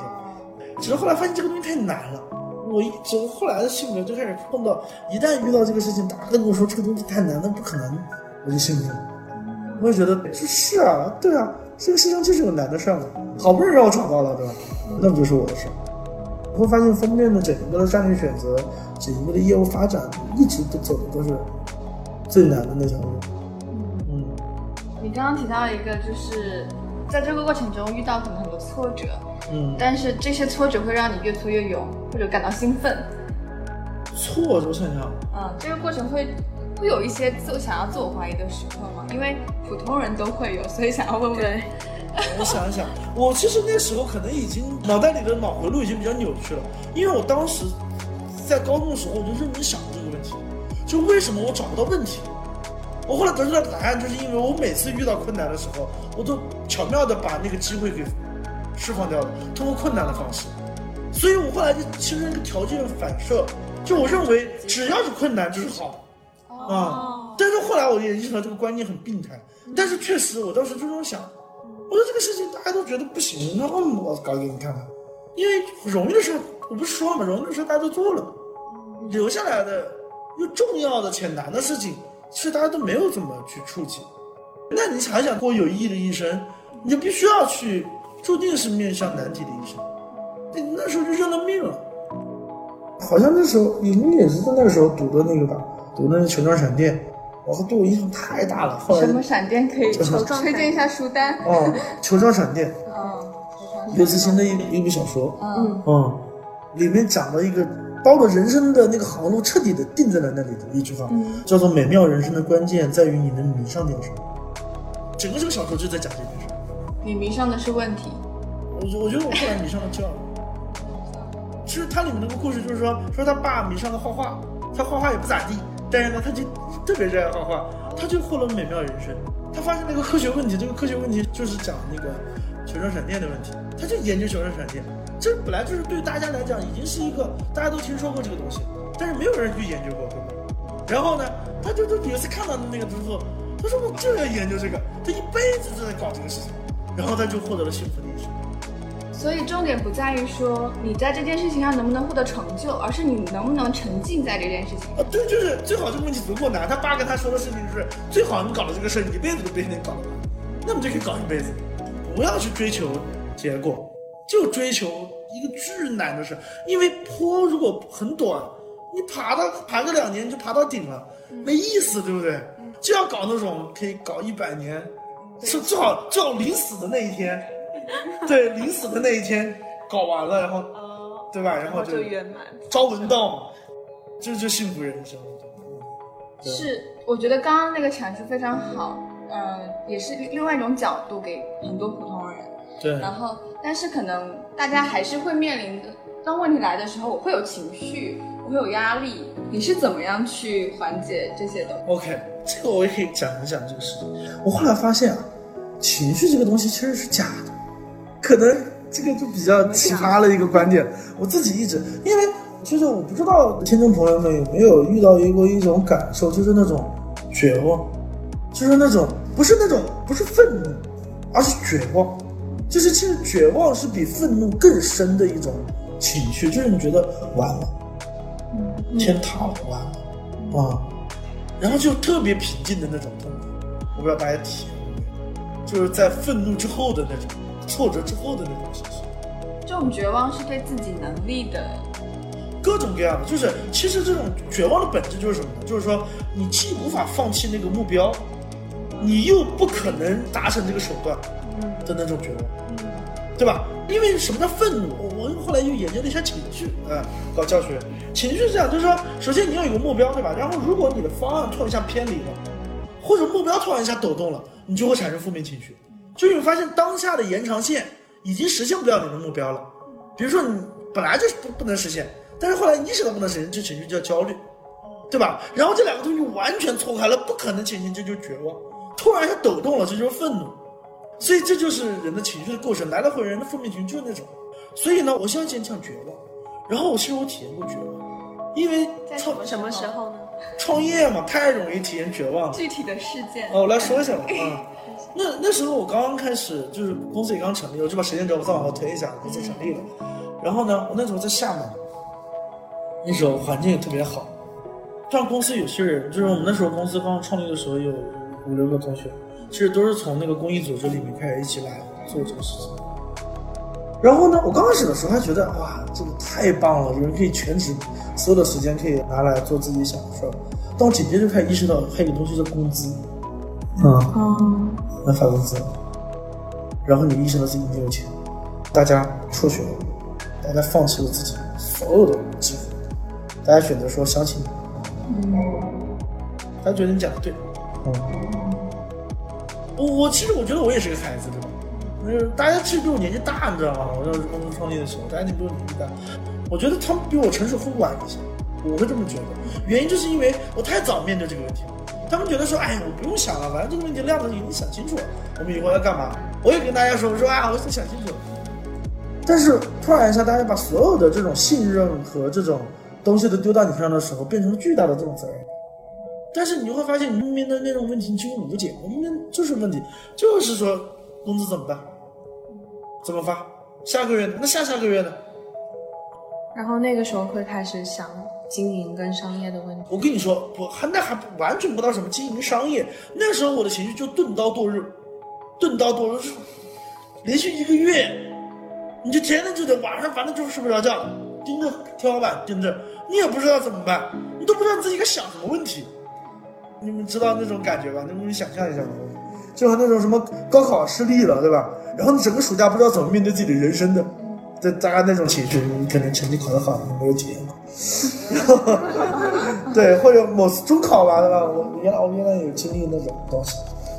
只是后来发现这个东西太难了，我一直后来的性格就开始碰到，一旦遇到这个事情，大家跟我说这个东西太难，那不可能，我就信不了。我也觉得是是啊，对啊，这个世界上就是有难的事儿嘛，好不容易让我找到了，对吧？那不就是我的事儿？我会发现封面的整个的战略选择，整个的业务发展，一直都走的都是最难的那条路。嗯，你刚刚提到一个，就是在这个过程中遇到可能很多挫折，嗯，但是这些挫折会让你越挫越勇，或者感到兴奋。挫折，想想，嗯，这个过程会。会有一些自想要自我怀疑的时刻吗？因为普通人都会有，所以想要问问。我想一想，我其实那时候可能已经脑袋里的脑回路已经比较扭曲了，因为我当时在高中的时候我就认真想过这个问题，就为什么我找不到问题？我后来得出来的答案就是因为我每次遇到困难的时候，我都巧妙的把那个机会给释放掉了，通过困难的方式，所以我后来就形成一个条件反射，就我认为只要是困难就是好的。啊！但是后来我也意识到这个观念很病态。但是确实，我当时就这么想，我说这个事情大家都觉得不行，那我搞给你看看。因为容易的事，我不是说了吗？容易的事大家都做了，留下来的又重要的且难的事情，其实大家都没有怎么去触及。那你想想过有意义的一生，你就必须要去，注定是面向难题的一生。你那时候就认了命了。好像那时候你也是在那个时候读的那个吧？读那个球状闪电，哇，对我影响太大了。后来什么闪电可以推荐一下书单？哦，球状闪电。哦，刘慈欣的一一部小说。嗯嗯，里面讲了一个把我的人生的那个航路彻底的定在了那里的一句话，叫做“美妙人生的关键在于你能迷上点什么”。整个这个小说就在讲这件事。你迷上的是问题。我觉我觉得我后来迷上了教育。其实它里面那个故事就是说，说他爸迷上了画画，他画画也不咋地，但是呢，他就特别热爱画画，他就获得美妙人生。他发现了一个科学问题，这个科学问题就是讲那个球状闪电的问题，他就研究球状闪电。这本来就是对大家来讲已经是一个大家都听说过这个东西，但是没有人去研究过，对吧？然后呢，他就就有一次看到的那个之后，他说我就要研究这个，他一辈子都在搞这个事情，然后他就获得了幸福的一生。所以重点不在于说你在这件事情上能不能获得成就，而是你能不能沉浸在这件事情。啊，对，就是最好这个问题足够难。他爸跟他说的事情就是，最好你搞了这个事儿，你一辈子都别想搞了，那么就可以搞一辈子。不要去追求结果，就追求一个巨难的事。因为坡如果很短，你爬到爬个两年就爬到顶了，没意思，对不对？就要搞那种可以搞一百年，是最好最好临死的那一天。*laughs* 对，临死的那一天搞完了，然后，对吧？然后就圆满，朝闻道，这就幸福人生。是，我觉得刚刚那个阐述非常好，嗯，也是另外一种角度给很多普通人。对。然后，但是可能大家还是会面临，当问题来的时候，我会有情绪，我会有压力。你是怎么样去缓解这些的？OK，这个我也可以讲一讲这个事情。我后来发现啊，情绪这个东西其实是假的。可能这个就比较奇葩的一个观点，我自己一直，因为就是我不知道听众朋友们有没有遇到过一种感受，就是那种绝望，就是那种不是那种不是愤怒，而是绝望，就是其实绝望是比愤怒更深的一种情绪，就是你觉得完了，天塌了，完了啊，然后就特别平静的那种痛苦，我不知道大家体验过没有，就是在愤怒之后的那种。挫折之后的那种心情，这种绝望是对自己能力的各种各样的，就是其实这种绝望的本质就是什么呢？就是说你既无法放弃那个目标，你又不可能达成这个手段的那种绝望，对吧？因为什么叫愤怒？我我后来又研究了一下情绪啊，搞教学，情绪是这样，就是说，首先你要有个目标，对吧？然后如果你的方案突然一下偏离了，或者目标突然一下抖动了，你就会产生负面情绪。就你发现当下的延长线已经实现不了你的目标了，比如说你本来就是不不能实现，但是后来意识到不能实现，这情绪叫焦虑，对吧？然后这两个东西完全错开了，不可能前进，这就绝望。突然一下抖动了，这就是愤怒。所以这就是人的情绪的构成，来了回人的负面情绪就是那种。所以呢，我先先讲绝望，然后我其实我体验过绝望，因为创什么时候呢？创业嘛，太容易体验绝望了。具体的事件哦，我来说一下吧啊。那那时候我刚刚开始，就是公司也刚成立，我就把时间轴再往后推一下，公司成立了。然后呢，我那时候在厦门，那时候环境也特别好。像公司有些人，就是我们那时候公司刚刚创立的时候，有五六个同学，其实都是从那个公益组织里面开始一起来做这个事情。然后呢，我刚开始的时候还觉得哇，这个太棒了，有人可以全职，所有的时间可以拿来做自己想的事儿。但我紧接着就开始意识到，还有个东西叫工资。嗯，能发工资，然后你意识到自己没有钱，大家辍学了，大家放弃了自己所有的机会，大家选择说相信你，嗯，他觉得你讲的对，嗯，我我其实我觉得我也是个孩子，对吧？就是大家其实比我年纪大，你知道吗？我当时公司创业的时候，大家比我年纪大，我觉得他们比我成熟会晚一些，我会这么觉得，原因就是因为我太早面对这个问题了。他们觉得说，哎，我不用想了，反正这个问题亮子已经想清楚了，我们以后要干嘛？我也跟大家说，我说啊，我已经想清楚了。但是突然一下，大家把所有的这种信任和这种东西都丢到你身上的时候，变成了巨大的这种责任。但是你就会发现，你面对那种问题你几乎无解。我们面就是问题，就是说工资怎么办？怎么发？下个月呢？那下下个月呢？然后那个时候会开始想。经营跟商业的问题，我跟你说，不还那还完全不到什么经营商业。那时候我的情绪就钝刀剁肉，钝刀剁肉是连续一个月，你就天天就得晚上，反正就是睡不着觉，盯着天花板盯着，你也不知道怎么办，你都不知道自己该想什么问题。你们知道那种感觉吧？能不能想象一下？就和那种什么高考失利了，对吧？然后你整个暑假不知道怎么面对自己的人生的，这大概那种情绪，你可能成绩考得好，你没有体验过。*laughs* 对，或者某次中考吧，对吧？我原来我原来有经历那种东西，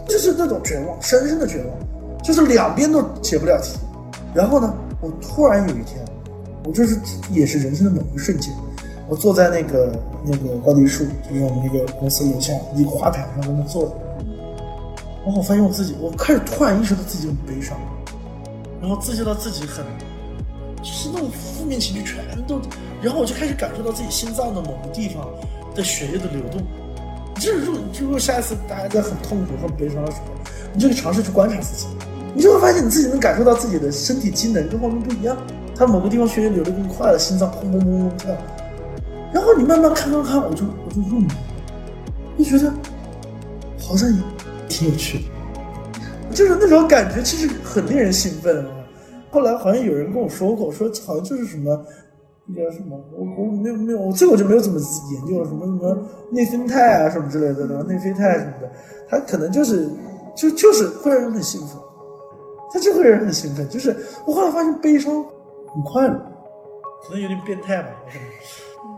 就是那种绝望，深深的绝望，就是两边都解不了题。然后呢，我突然有一天，我就是也是人生的某一瞬间，我坐在那个那个高低树，就是我们那个公司楼下一个花坛上，在那坐着。然后我发现我自己，我开始突然意识到自己很悲伤，然后自觉到自己很，就是那种负面情绪全都，然后我就开始感受到自己心脏的某个地方的血液的流动。就是如果如果下一次大家在很痛苦、很悲伤的时候，你就可以尝试去观察自己，你就会发现你自己能感受到自己的身体机能跟外面不一样，它某个地方血液流得更快了，心脏砰砰砰砰跳。然后你慢慢看看看，我就我就入迷，就觉得好像也挺有趣的，就是那种感觉，其实很令人兴奋。后来好像有人跟我说过，说好像就是什么那个什么，我我没有没有，我这个我就没有怎么研究，什么什么内啡肽啊什么之类的，对吧？内啡肽什么的，它可能就是就就是会让人很兴奋，它就会让人很兴奋。就是我后来发现悲伤很快乐，可能有点变态吧，我可能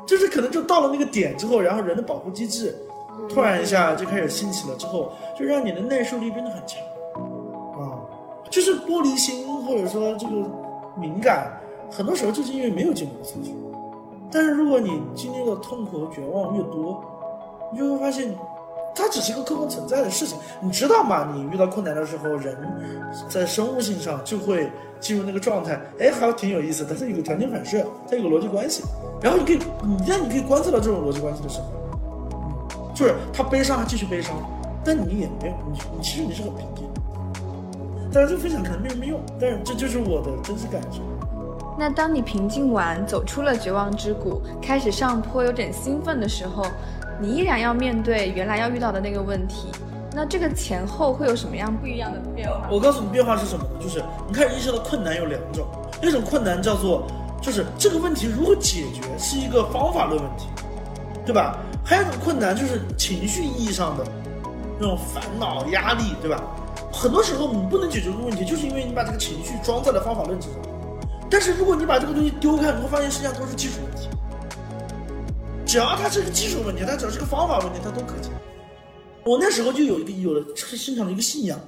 就是可能就到了那个点之后，然后人的保护机制突然一下就开始兴起了，之后就让你的耐受力变得很强啊，就是玻璃心或者说这个敏感，很多时候就是因为没有经历过挫折。但是如果你经历了痛苦和绝望越多，你就会发现，它只是一个客观存在的事情。你知道吗？你遇到困难的时候，人在生物性上就会进入那个状态，哎，还挺有意思的。它有个条件反射，它有个逻辑关系。然后你可以，你让你可以观测到这种逻辑关系的时候，嗯，就是他悲伤，他继续悲伤，但你也没有，你你其实你是很平静。但是这个分享可能没什么用，但是这就是我的真实感受。那当你平静完，走出了绝望之谷，开始上坡，有点兴奋的时候，你依然要面对原来要遇到的那个问题。那这个前后会有什么样不一样的变化？我告诉你，变化是什么呢？就是你开始意识到困难有两种，一种困难叫做，就是这个问题如何解决是一个方法论问题，对吧？还有一种困难就是情绪意义上的那种烦恼、压力，对吧？很多时候你不能解决这个问题，就是因为你把这个情绪装在了方法论之上。但是如果你把这个东西丢开，你会发现实际上都是技术问题。只要它是个技术问题，它只要是个方法问题，它都可解。我那时候就有一个有了心上的一个信仰，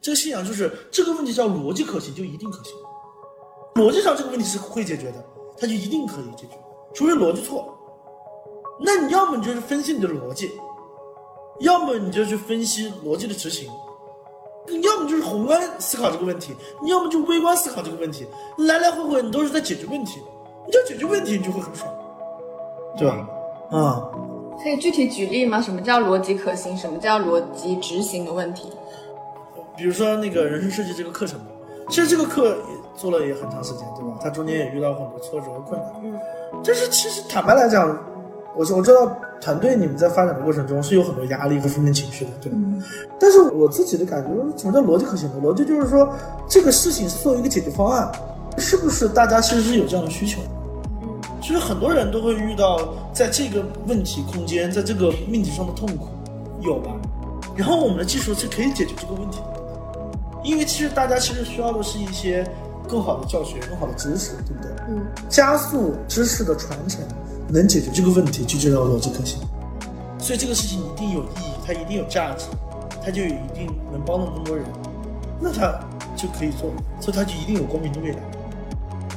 这个信仰就是这个问题叫逻辑可行，就一定可行。逻辑上这个问题是会解决的，它就一定可以解决，除非逻辑错。那你要么你就是分析你的逻辑，要么你就去分析逻辑的执行。你要么就是宏观思考这个问题，你要么就微观思考这个问题，来来回回你都是在解决问题，你就解决问题，你就会很爽，对吧？啊、可以具体举例吗？什么叫逻辑可行？什么叫逻辑执行的问题？比如说那个人生设计这个课程，其实这个课也做了也很长时间，对吧？它中间也遇到很多挫折和困难。嗯，但是其实坦白来讲，我我知道团队你们在发展的过程中是有很多压力和负面情绪的，对吧？但是我自己的感觉，什么叫逻辑可行的？逻辑就是说这个事情是作为一个解决方案，是不是大家其实是有这样的需求？其实很多人都会遇到在这个问题空间，在这个命题上的痛苦，有吧？然后我们的技术是可以解决这个问题的，因为其实大家其实需要的是一些更好的教学、更好的知识，对不对？嗯，加速知识的传承，能解决这个问题，就叫逻辑可行。所以这个事情一定有意义，它一定有价值，它就有一定能帮到那么多人，那它就可以做，所以它就一定有光明的未来。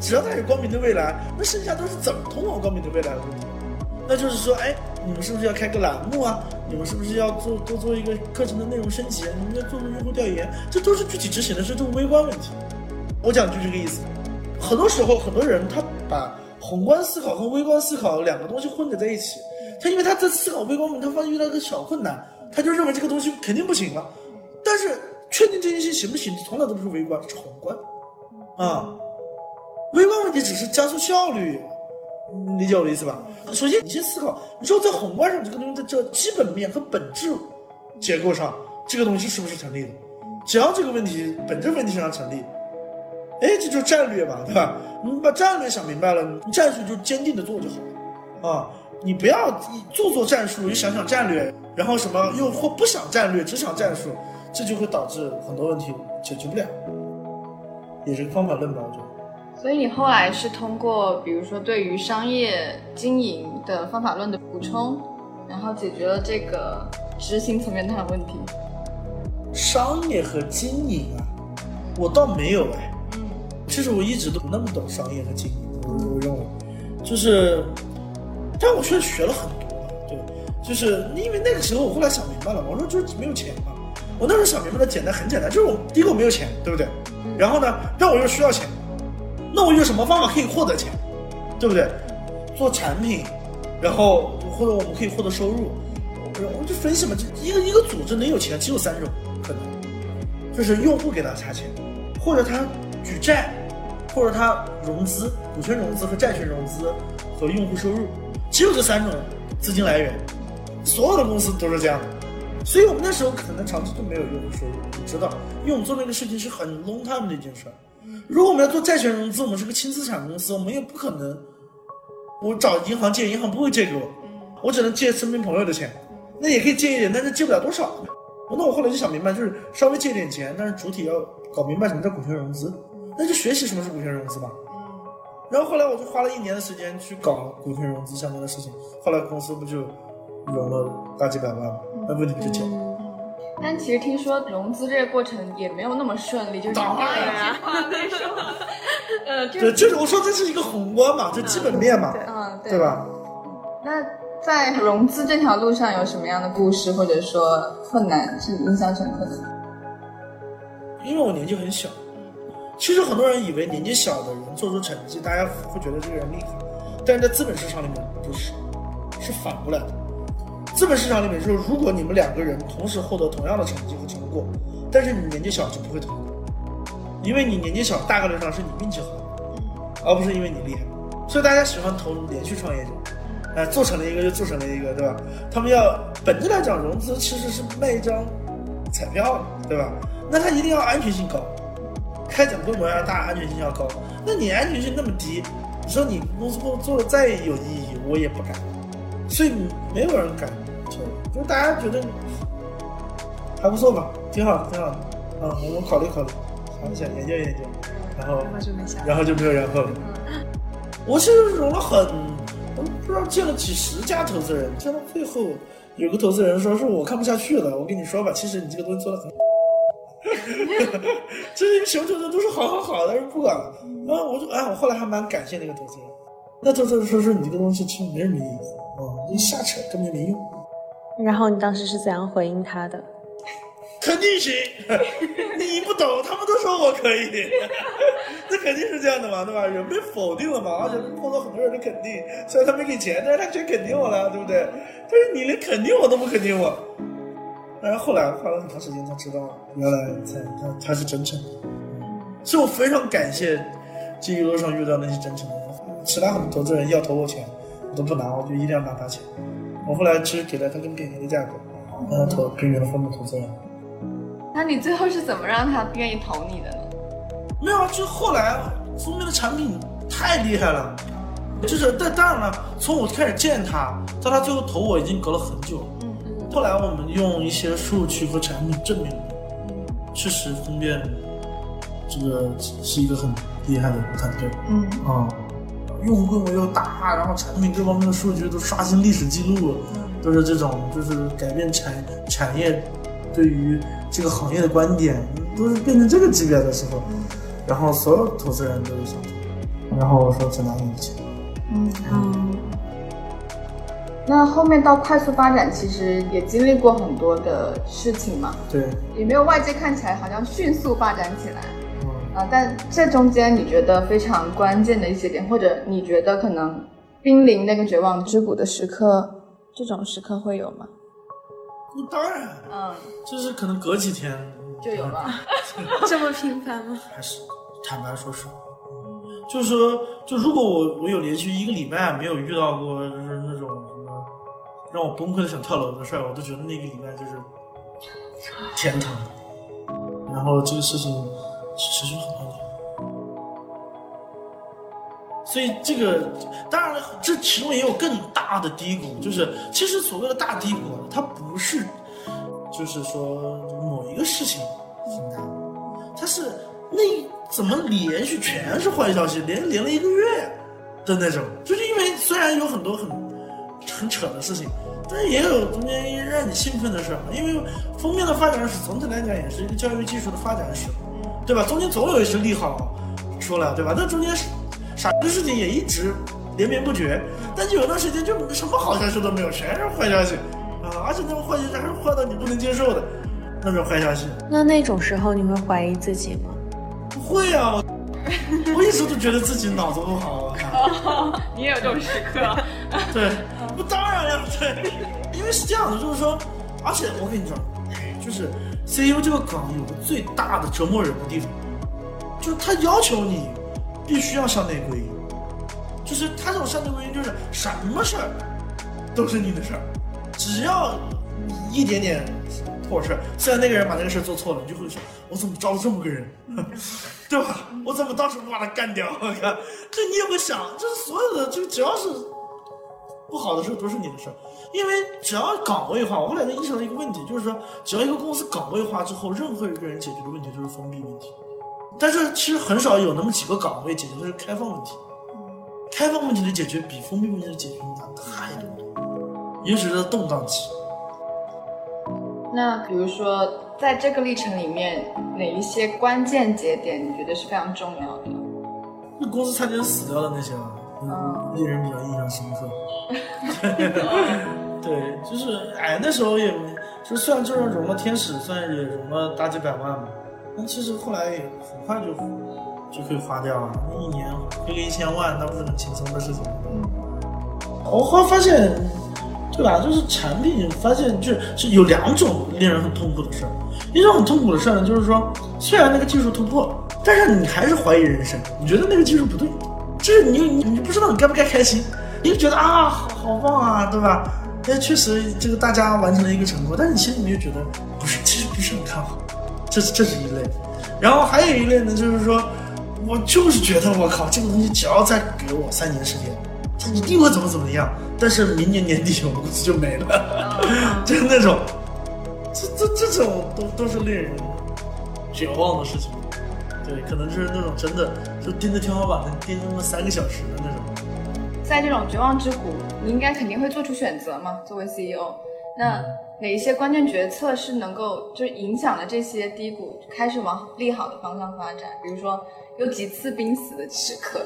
只要他有光明的未来，那剩下都是怎么通往光明的未来的问题。那就是说，哎，你们是不是要开个栏目啊？你们是不是要做多做一个课程的内容升级？你们要做做用户调研？这都是具体执行的事，都是微观问题。我讲就这个意思。很多时候，很多人他把宏观思考和微观思考两个东西混在在一起。他因为他在思考微观问题，他发现遇到一个小困难，他就认为这个东西肯定不行了。但是确定这件事行不行，从来都不是微观，是宏观啊。微观问题只是加速效率，理解我的意思吧？首先，你先思考，你说在宏观上这个东西的这基本面和本质结构上，这个东西是不是成立的？只要这个问题本质问题上成立，哎，这就是战略嘛，对吧？你把战略想明白了，你战术就坚定的做就好了啊！你不要做做战术，又想想战略，然后什么又或不想战略，只想战术，这就会导致很多问题解决不了，也是方法论吧，我觉得。所以你后来是通过，比如说对于商业经营的方法论的补充，然后解决了这个执行层面的问题。商业和经营啊，我倒没有哎。嗯，其实我一直都不那么懂商业和经营，我我认为，就是，但我确实学了很多，对，就是因为那个时候我后来想明白了，我说就是没有钱嘛。我那时候想明白的简单很简单，就是我第一个我没有钱，对不对？然后呢，但我又需要钱，那我有什么方法可以获得钱，对不对？做产品，然后或者我们可以获得收入，我们就分析嘛，就一个一个组织能有钱只有三种。可能就是用户给他差钱，或者他举债，或者他融资，股权融资和债权融资和用户收入，只有这三种资金来源。所有的公司都是这样的，所以我们那时候可能长期都没有用户收入。你知道，因为我们做那个事情是很 long time 的一件事。如果我们要做债权融资，我们是个轻资产公司，我们也不可能，我找银行借，银行不会借给我，我只能借身边朋友的钱，那也可以借一点，但是借不了多少。那我后来就想明白，就是稍微借点钱，但是主体要搞明白什么叫股权融资，那就学习什么是股权融资吧。然后后来我就花了一年的时间去搞股权融资相关的事情，后来公司不就融了大几百万吗？那问题不就解决了？但其实听说融资这个过程也没有那么顺利，就是当然呀，*laughs* *laughs* 呃，对，就是我说这是一个宏观嘛，就基本面嘛，嗯，对吧？那。在融资这条路上有什么样的故事，或者说困难是印象深刻的？因为我年纪很小，其实很多人以为年纪小的人做出成绩，大家会觉得这个人厉害，但是在资本市场里面不是，是反过来的。资本市场里面就是，如果你们两个人同时获得同样的成绩和成果，但是你年纪小就不会同，因为你年纪小，大概率上是你运气好，而不是因为你厉害，所以大家喜欢投连续创业者。哎，做成了一个就做成了一个，对吧？他们要本质来讲，融资其实是卖一张彩票，对吧？那他一定要安全性高，开展规模要大，安全性要高。那你安全性那么低，你说你公司做做的再有意义，我也不敢。所以没有人敢，就大家觉得还不错吧，挺好，挺好的。啊，我们考虑考虑，想一想，研究研究，然后然后就没有然后了。我其实融了很。我不知道见了几十家投资人，见到最后有个投资人说：“是我看不下去了。”我跟你说吧，其实你这个东西做的很，这些熊投资都是好好好的，人不管。然后我就哎，我后来还蛮感谢那个投资人。那投资人说：“说你这个东西其实没什么意思，哦，你瞎扯，根本没用。”然后你当时是怎样回应他的？肯定行，*laughs* 你不懂，他们都说我可以，*laughs* 这肯定是这样的嘛，对吧？人被否定了嘛，而且碰到很多人的肯定，虽然他没给钱，但是他却肯定我了，对不对？但是你连肯定我都不肯定我，但是后来花了很长时间才知道，原来才他他是真诚的，所以我非常感谢这一路上遇到那些真诚的人。其他很多投资人要投我钱，我都不拿，我就一定要拿他钱。我后来其实给了他更便宜的价格，让他投跟原来分的投资人。那你最后是怎么让他愿意投你的呢？没有啊，就后来封面的产品太厉害了，就是但当然了，从我开始见他到他最后投我已经隔了很久。嗯嗯。后来我们用一些数据和产品证明，确实封面这个是一个很厉害的团队。嗯啊，用户规模又大，然后产品各方面的数据都刷新历史记录，都是这种，就是改变产产业对于。这个行业的观点都是变成这个级别的时候，然后所有投资人都是想投，然后我说只拿你的钱。嗯嗯。那后面到快速发展，其实也经历过很多的事情嘛。对。也没有外界看起来好像迅速发展起来。嗯。啊，但这中间你觉得非常关键的一些点，或者你觉得可能濒临那个绝望之谷的时刻，这种时刻会有吗？那当然，嗯，就是可能隔几天就有了，这么频繁吗？还是坦白说是，就是说，就如果我我有连续一个礼拜没有遇到过就是那种什么让我崩溃的想跳楼的事儿，我都觉得那个礼拜就是 *laughs* 天堂。然后这个事情持续很多年。所以这个当然了，这其中也有更大的低谷，就是其实所谓的大低谷，它不是，就是说某一个事情很大，它是那怎么连续全是坏消息，连连了一个月的那种？就是因为虽然有很多很很扯的事情，但是也有中间让你兴奋的事儿。因为封面的发展史总体来讲也是一个教育技术的发展史，对吧？中间总有一些利好出来，对吧？那中间傻的事情也一直连绵不绝，但就有段时间就什么好消息都没有，全是坏消息啊！而且那种坏消息还是坏到你不能接受的那种坏消息。那那种时候你会怀疑自己吗？不会啊，我一直都觉得自己脑子不好。我靠，你也有这种时刻？*laughs* 对，不当然了，对，因为是这样的，就是说，而且我跟你说，就是 CEO 这个岗有个最大的折磨人的地方，就是他要求你必须要向内归因，就是他这种向内归因，就是什么事儿都是你的事儿，只要你一点点破事儿，虽然那个人把那个事儿做错了，你就会想，我怎么招了这么个人，对吧？我怎么当时不把他干掉？我看，这你也会想，就是所有的，就只要是不好的事儿都是你的事儿，因为只要岗位化，我后来就意识到一个问题，就是说，只要一个公司岗位化之后，任何一个人解决的问题都是封闭问题。但是其实很少有那么几个岗位解决的是开放问题，开放问题的解决比封闭问题的解决难太多了，尤其是动荡期。那比如说，在这个历程里面，哪一些关键节点你觉得是非常重要的？那公司差点死掉的那些啊，嗯，令人比较印象深刻。*laughs* 对，就是哎，那时候也没，就虽然就是融了天使，算也融了大几百万嘛，但其实后来也很快就就可以花掉了。那一年亏个一千万，那不是很轻松的事情嗯？我后来发现，对吧？就是产品发现就是是有两种令人很痛苦的事儿。一种很痛苦的事儿呢，就是说，虽然那个技术突破了，但是你还是怀疑人生，你觉得那个技术不对，就是你你你不知道你该不该开心，你就觉得啊，好好棒啊，对吧？哎，确实这个大家完成了一个成果，但是你心里面就觉得不是，其实不是很看好，这是这是一类。然后还有一类呢，就是说我就是觉得我靠，这个东西只要再给我三年时间，它一定会怎么怎么样。但是明年年底我们公司就没了，*laughs* 就是那种，这这这种都都是令人绝望的事情。对，可能就是那种真的就盯着天花板能盯那么三个小时的那种。在这种绝望之谷，你应该肯定会做出选择嘛？作为 CEO，那哪一些关键决策是能够就影响了这些低谷开始往利好的方向发展？比如说有几次濒死的时刻？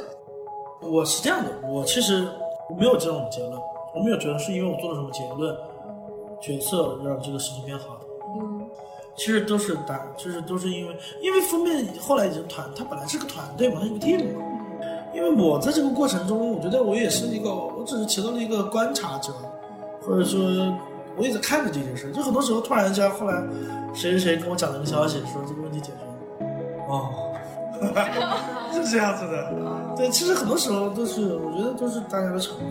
我是这样的，我其实没有这种结论，我没有觉得是因为我做了什么结论决策让这个事情变好。嗯，其实都是打，就是都是因为，因为封面后来已经团，它本来是个团队嘛，它是个 team 嘛。因为我在这个过程中，我觉得我也是一个，我只是起到了一个观察者，或者说我也在看着这件事。就很多时候突然间，后来谁谁谁跟我讲了个消息，说这个问题解决了，哦，*laughs* 是这样子的。对，其实很多时候都是，我觉得都是大家的成果。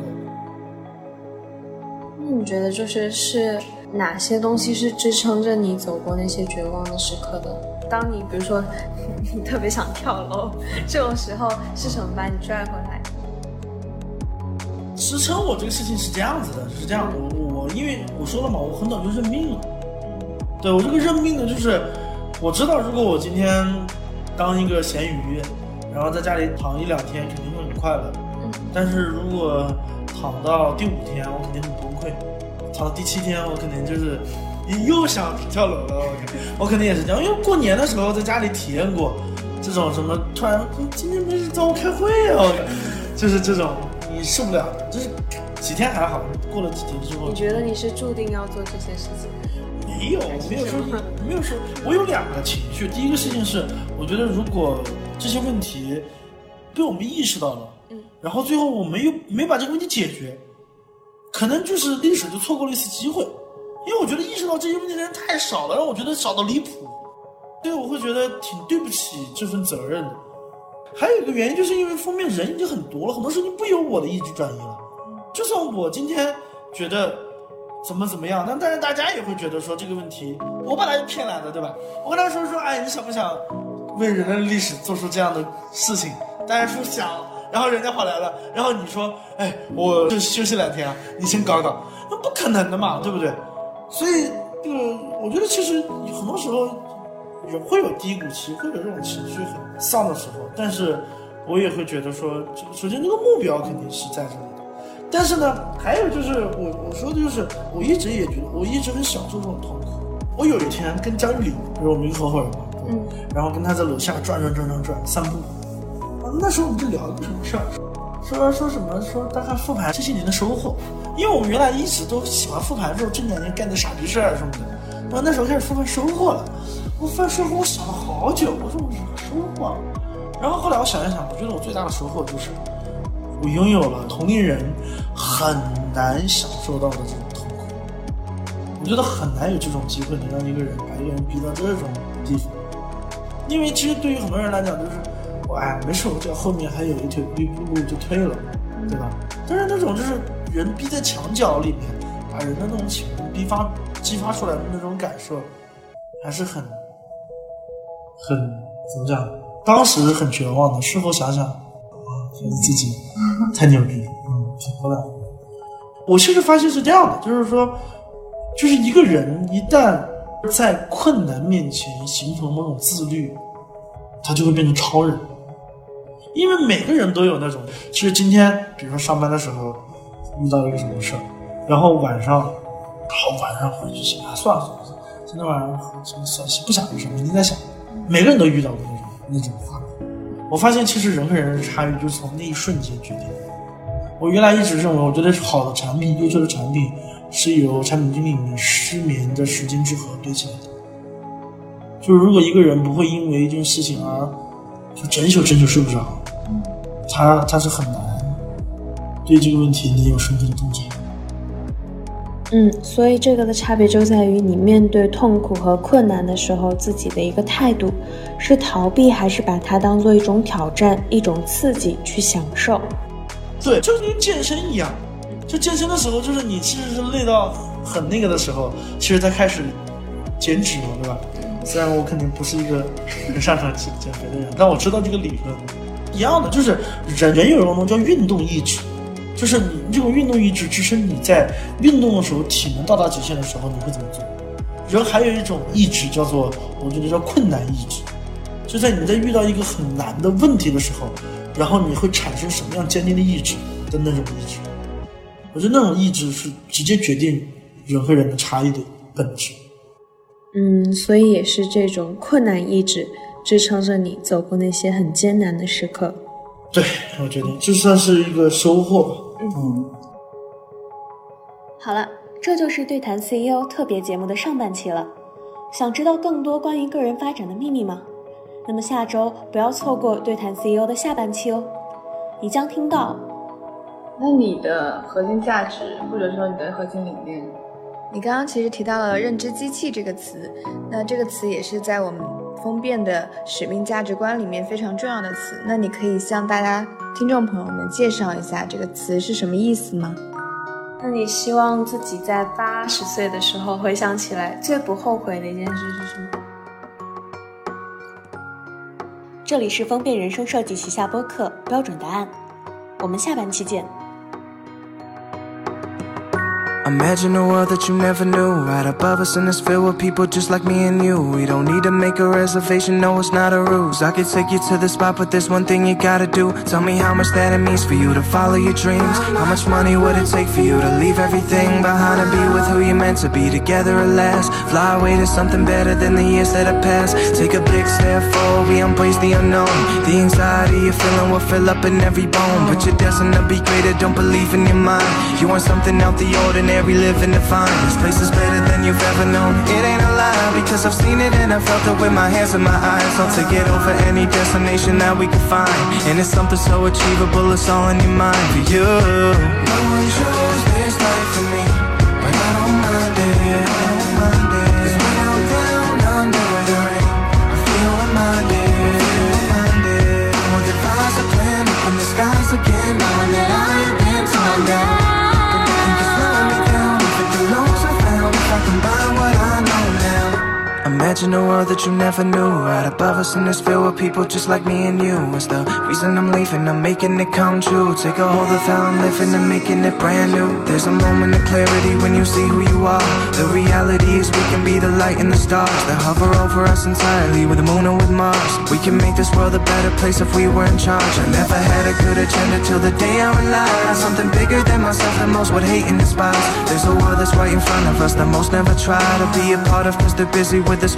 那你觉得就是是哪些东西是支撑着你走过那些绝望的时刻的？当你比如说 *laughs* 你特别想跳楼，*laughs* 这种时候是什么把你拽回来？支撑我这个事情是这样子的，是这样的，我我因为我说了嘛，我很早就认命了。对我这个认命的，就是我知道如果我今天当一个咸鱼，然后在家里躺一两天，肯定会很快乐。但是如果躺到第五天，我肯定很崩溃；躺到第七天，我肯定就是又想跳楼了。我肯我肯定也是这样，因为过年的时候在家里体验过这种什么突然今天没事找我开会啊，就是这种你受不了。就是几天还好，过了几天之后，你觉得你是注定要做这些事情？没有，没有说没有说，我有两个情绪。第一个事情是，我觉得如果这些问题被我们意识到了。然后最后我们又没把这个问题解决，可能就是历史就错过了一次机会，因为我觉得意识到这些问题的人太少了，让我觉得少到离谱，所以我会觉得挺对不起这份责任的。还有一个原因，就是因为封面人已经很多了，很多事情不由我的意志转移了。就算我今天觉得怎么怎么样，那但是大家也会觉得说这个问题我本来就骗来的，对吧？我跟他说说，哎，你想不想为人类历史做出这样的事情？大家说想。然后人家跑来了，然后你说，哎，我就休息两天啊，你先搞搞，那不可能的嘛，对不对？所以，就我觉得其实很多时候也会有低谷期，会有这种情绪很丧的时候，但是我也会觉得说，首先这个目标肯定是在这里的，但是呢，还有就是我我说的就是，我一直也觉得，我一直很享受这种痛苦。我有一天跟张玉林，就是我们一个合伙人嘛，嗯，然后跟他在楼下转转转转转散步，那时候我们就聊个什么事儿，说说什么说大概复盘这些年的收获，因为我们原来一直都喜欢复盘说这两年干的傻逼事儿什么的，然后那时候开始复盘收获了。我翻收获，我想了好久，我说我什么收获？然后后来我想一想，我觉得我最大的收获就是，我拥有了同龄人很难享受到的这种痛苦。我觉得很难有这种机会能让一个人把一个人逼到这种地方，因为其实对于很多人来讲，就是我哎没事，我只要后面还有一条一步路就退了，对吧？但是那种就是人逼在墙角里面，把人的那种情绪逼发激发出来的那种感受，还是很。很怎么讲？当时很绝望的，事后想想，啊，觉得自己太牛逼，嗯，挺漂亮。我其实发现是这样的，就是说，就是一个人一旦在困难面前形成某种自律，他就会变成超人。因为每个人都有那种，其实今天，比如说上班的时候遇到一个什么事儿，然后晚上，好晚上回去想，啊，算了算了，今天晚上什么算了，不想这事，明天再想。每个人都遇到过那种那种话，我发现其实人和人的差异就是从那一瞬间决定的。我原来一直认为，我觉得好的产品、优秀的产品是由产品经理你失眠的时间之和堆起来的。就是如果一个人不会因为一件事情而就整宿整宿睡不着，他他是很难对这个问题能有深刻的洞察。嗯，所以这个的差别就在于你面对痛苦和困难的时候，自己的一个态度是逃避，还是把它当做一种挑战、一种刺激去享受。对，就跟健身一样，就健身的时候，就是你其实是累到很那个的时候，其实才开始减脂嘛，对吧？虽然我肯定不是一个很擅长减减肥的人，但我知道这个理论一样的，就是人人有一种东西叫运动意志。就是你这种运动意志支撑你在运动的时候体能到达极限的时候你会怎么做？人还有一种意志叫做我觉得叫困难意志，就在你在遇到一个很难的问题的时候，然后你会产生什么样坚定的意志的那种意志？我觉得那种意志是直接决定人和人的差异的本质。嗯，所以也是这种困难意志支撑着你走过那些很艰难的时刻。对，我觉得这算是一个收获吧。嗯，好了，这就是对谈 CEO 特别节目的上半期了。想知道更多关于个人发展的秘密吗？那么下周不要错过对谈 CEO 的下半期哦。你将听到，那你的核心价值或者说你的核心理念，你刚刚其实提到了认知机器这个词，那这个词也是在我们风变的使命价值观里面非常重要的词。那你可以向大家。听众朋友们，介绍一下这个词是什么意思吗？那你希望自己在八十岁的时候回想起来最不后悔的一件事是什么？这里是方便人生设计旗下播客标准答案，我们下半期见。Imagine a world that you never knew. Right above us and it's filled with people just like me and you. We don't need to make a reservation, no it's not a ruse. I could take you to the spot but there's one thing you gotta do. Tell me how much that it means for you to follow your dreams. How much money would it take for you to leave everything behind And be with who you're meant to be together at last? Fly away to something better than the years that have passed. Take a big step forward, we embrace the unknown. The anxiety you're feeling will fill up in every bone. But you're destined to be greater, don't believe in your mind. You want something out the ordinary we live in the This place is better than you've ever known. It ain't a lie because I've seen it and I felt it with my hands and my eyes. I'll take it over any destination that we can find. And it's something so achievable, it's all in your mind for you imagine a world that you never knew. Right above us in this field with people just like me and you. It's the reason I'm leaving, I'm making it come true. Take a hold of how I'm living and making it brand new. There's a moment of clarity when you see who you are. The reality is we can be the light and the stars that hover over us entirely with the moon or with Mars. We can make this world a better place if we were in charge. I never had a good agenda till the day I realized something bigger than myself that most would hate and despise. There's a world that's right in front of us that most never try to be a part of cause they're busy with the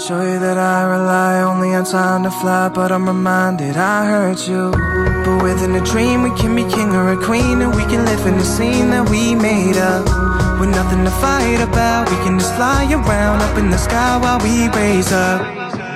show you that I rely only on time to fly, but I'm reminded I hurt you. But within a dream, we can be king or a queen, and we can live in the scene that we made up. With nothing to fight about, we can just fly around up in the sky while we raise up.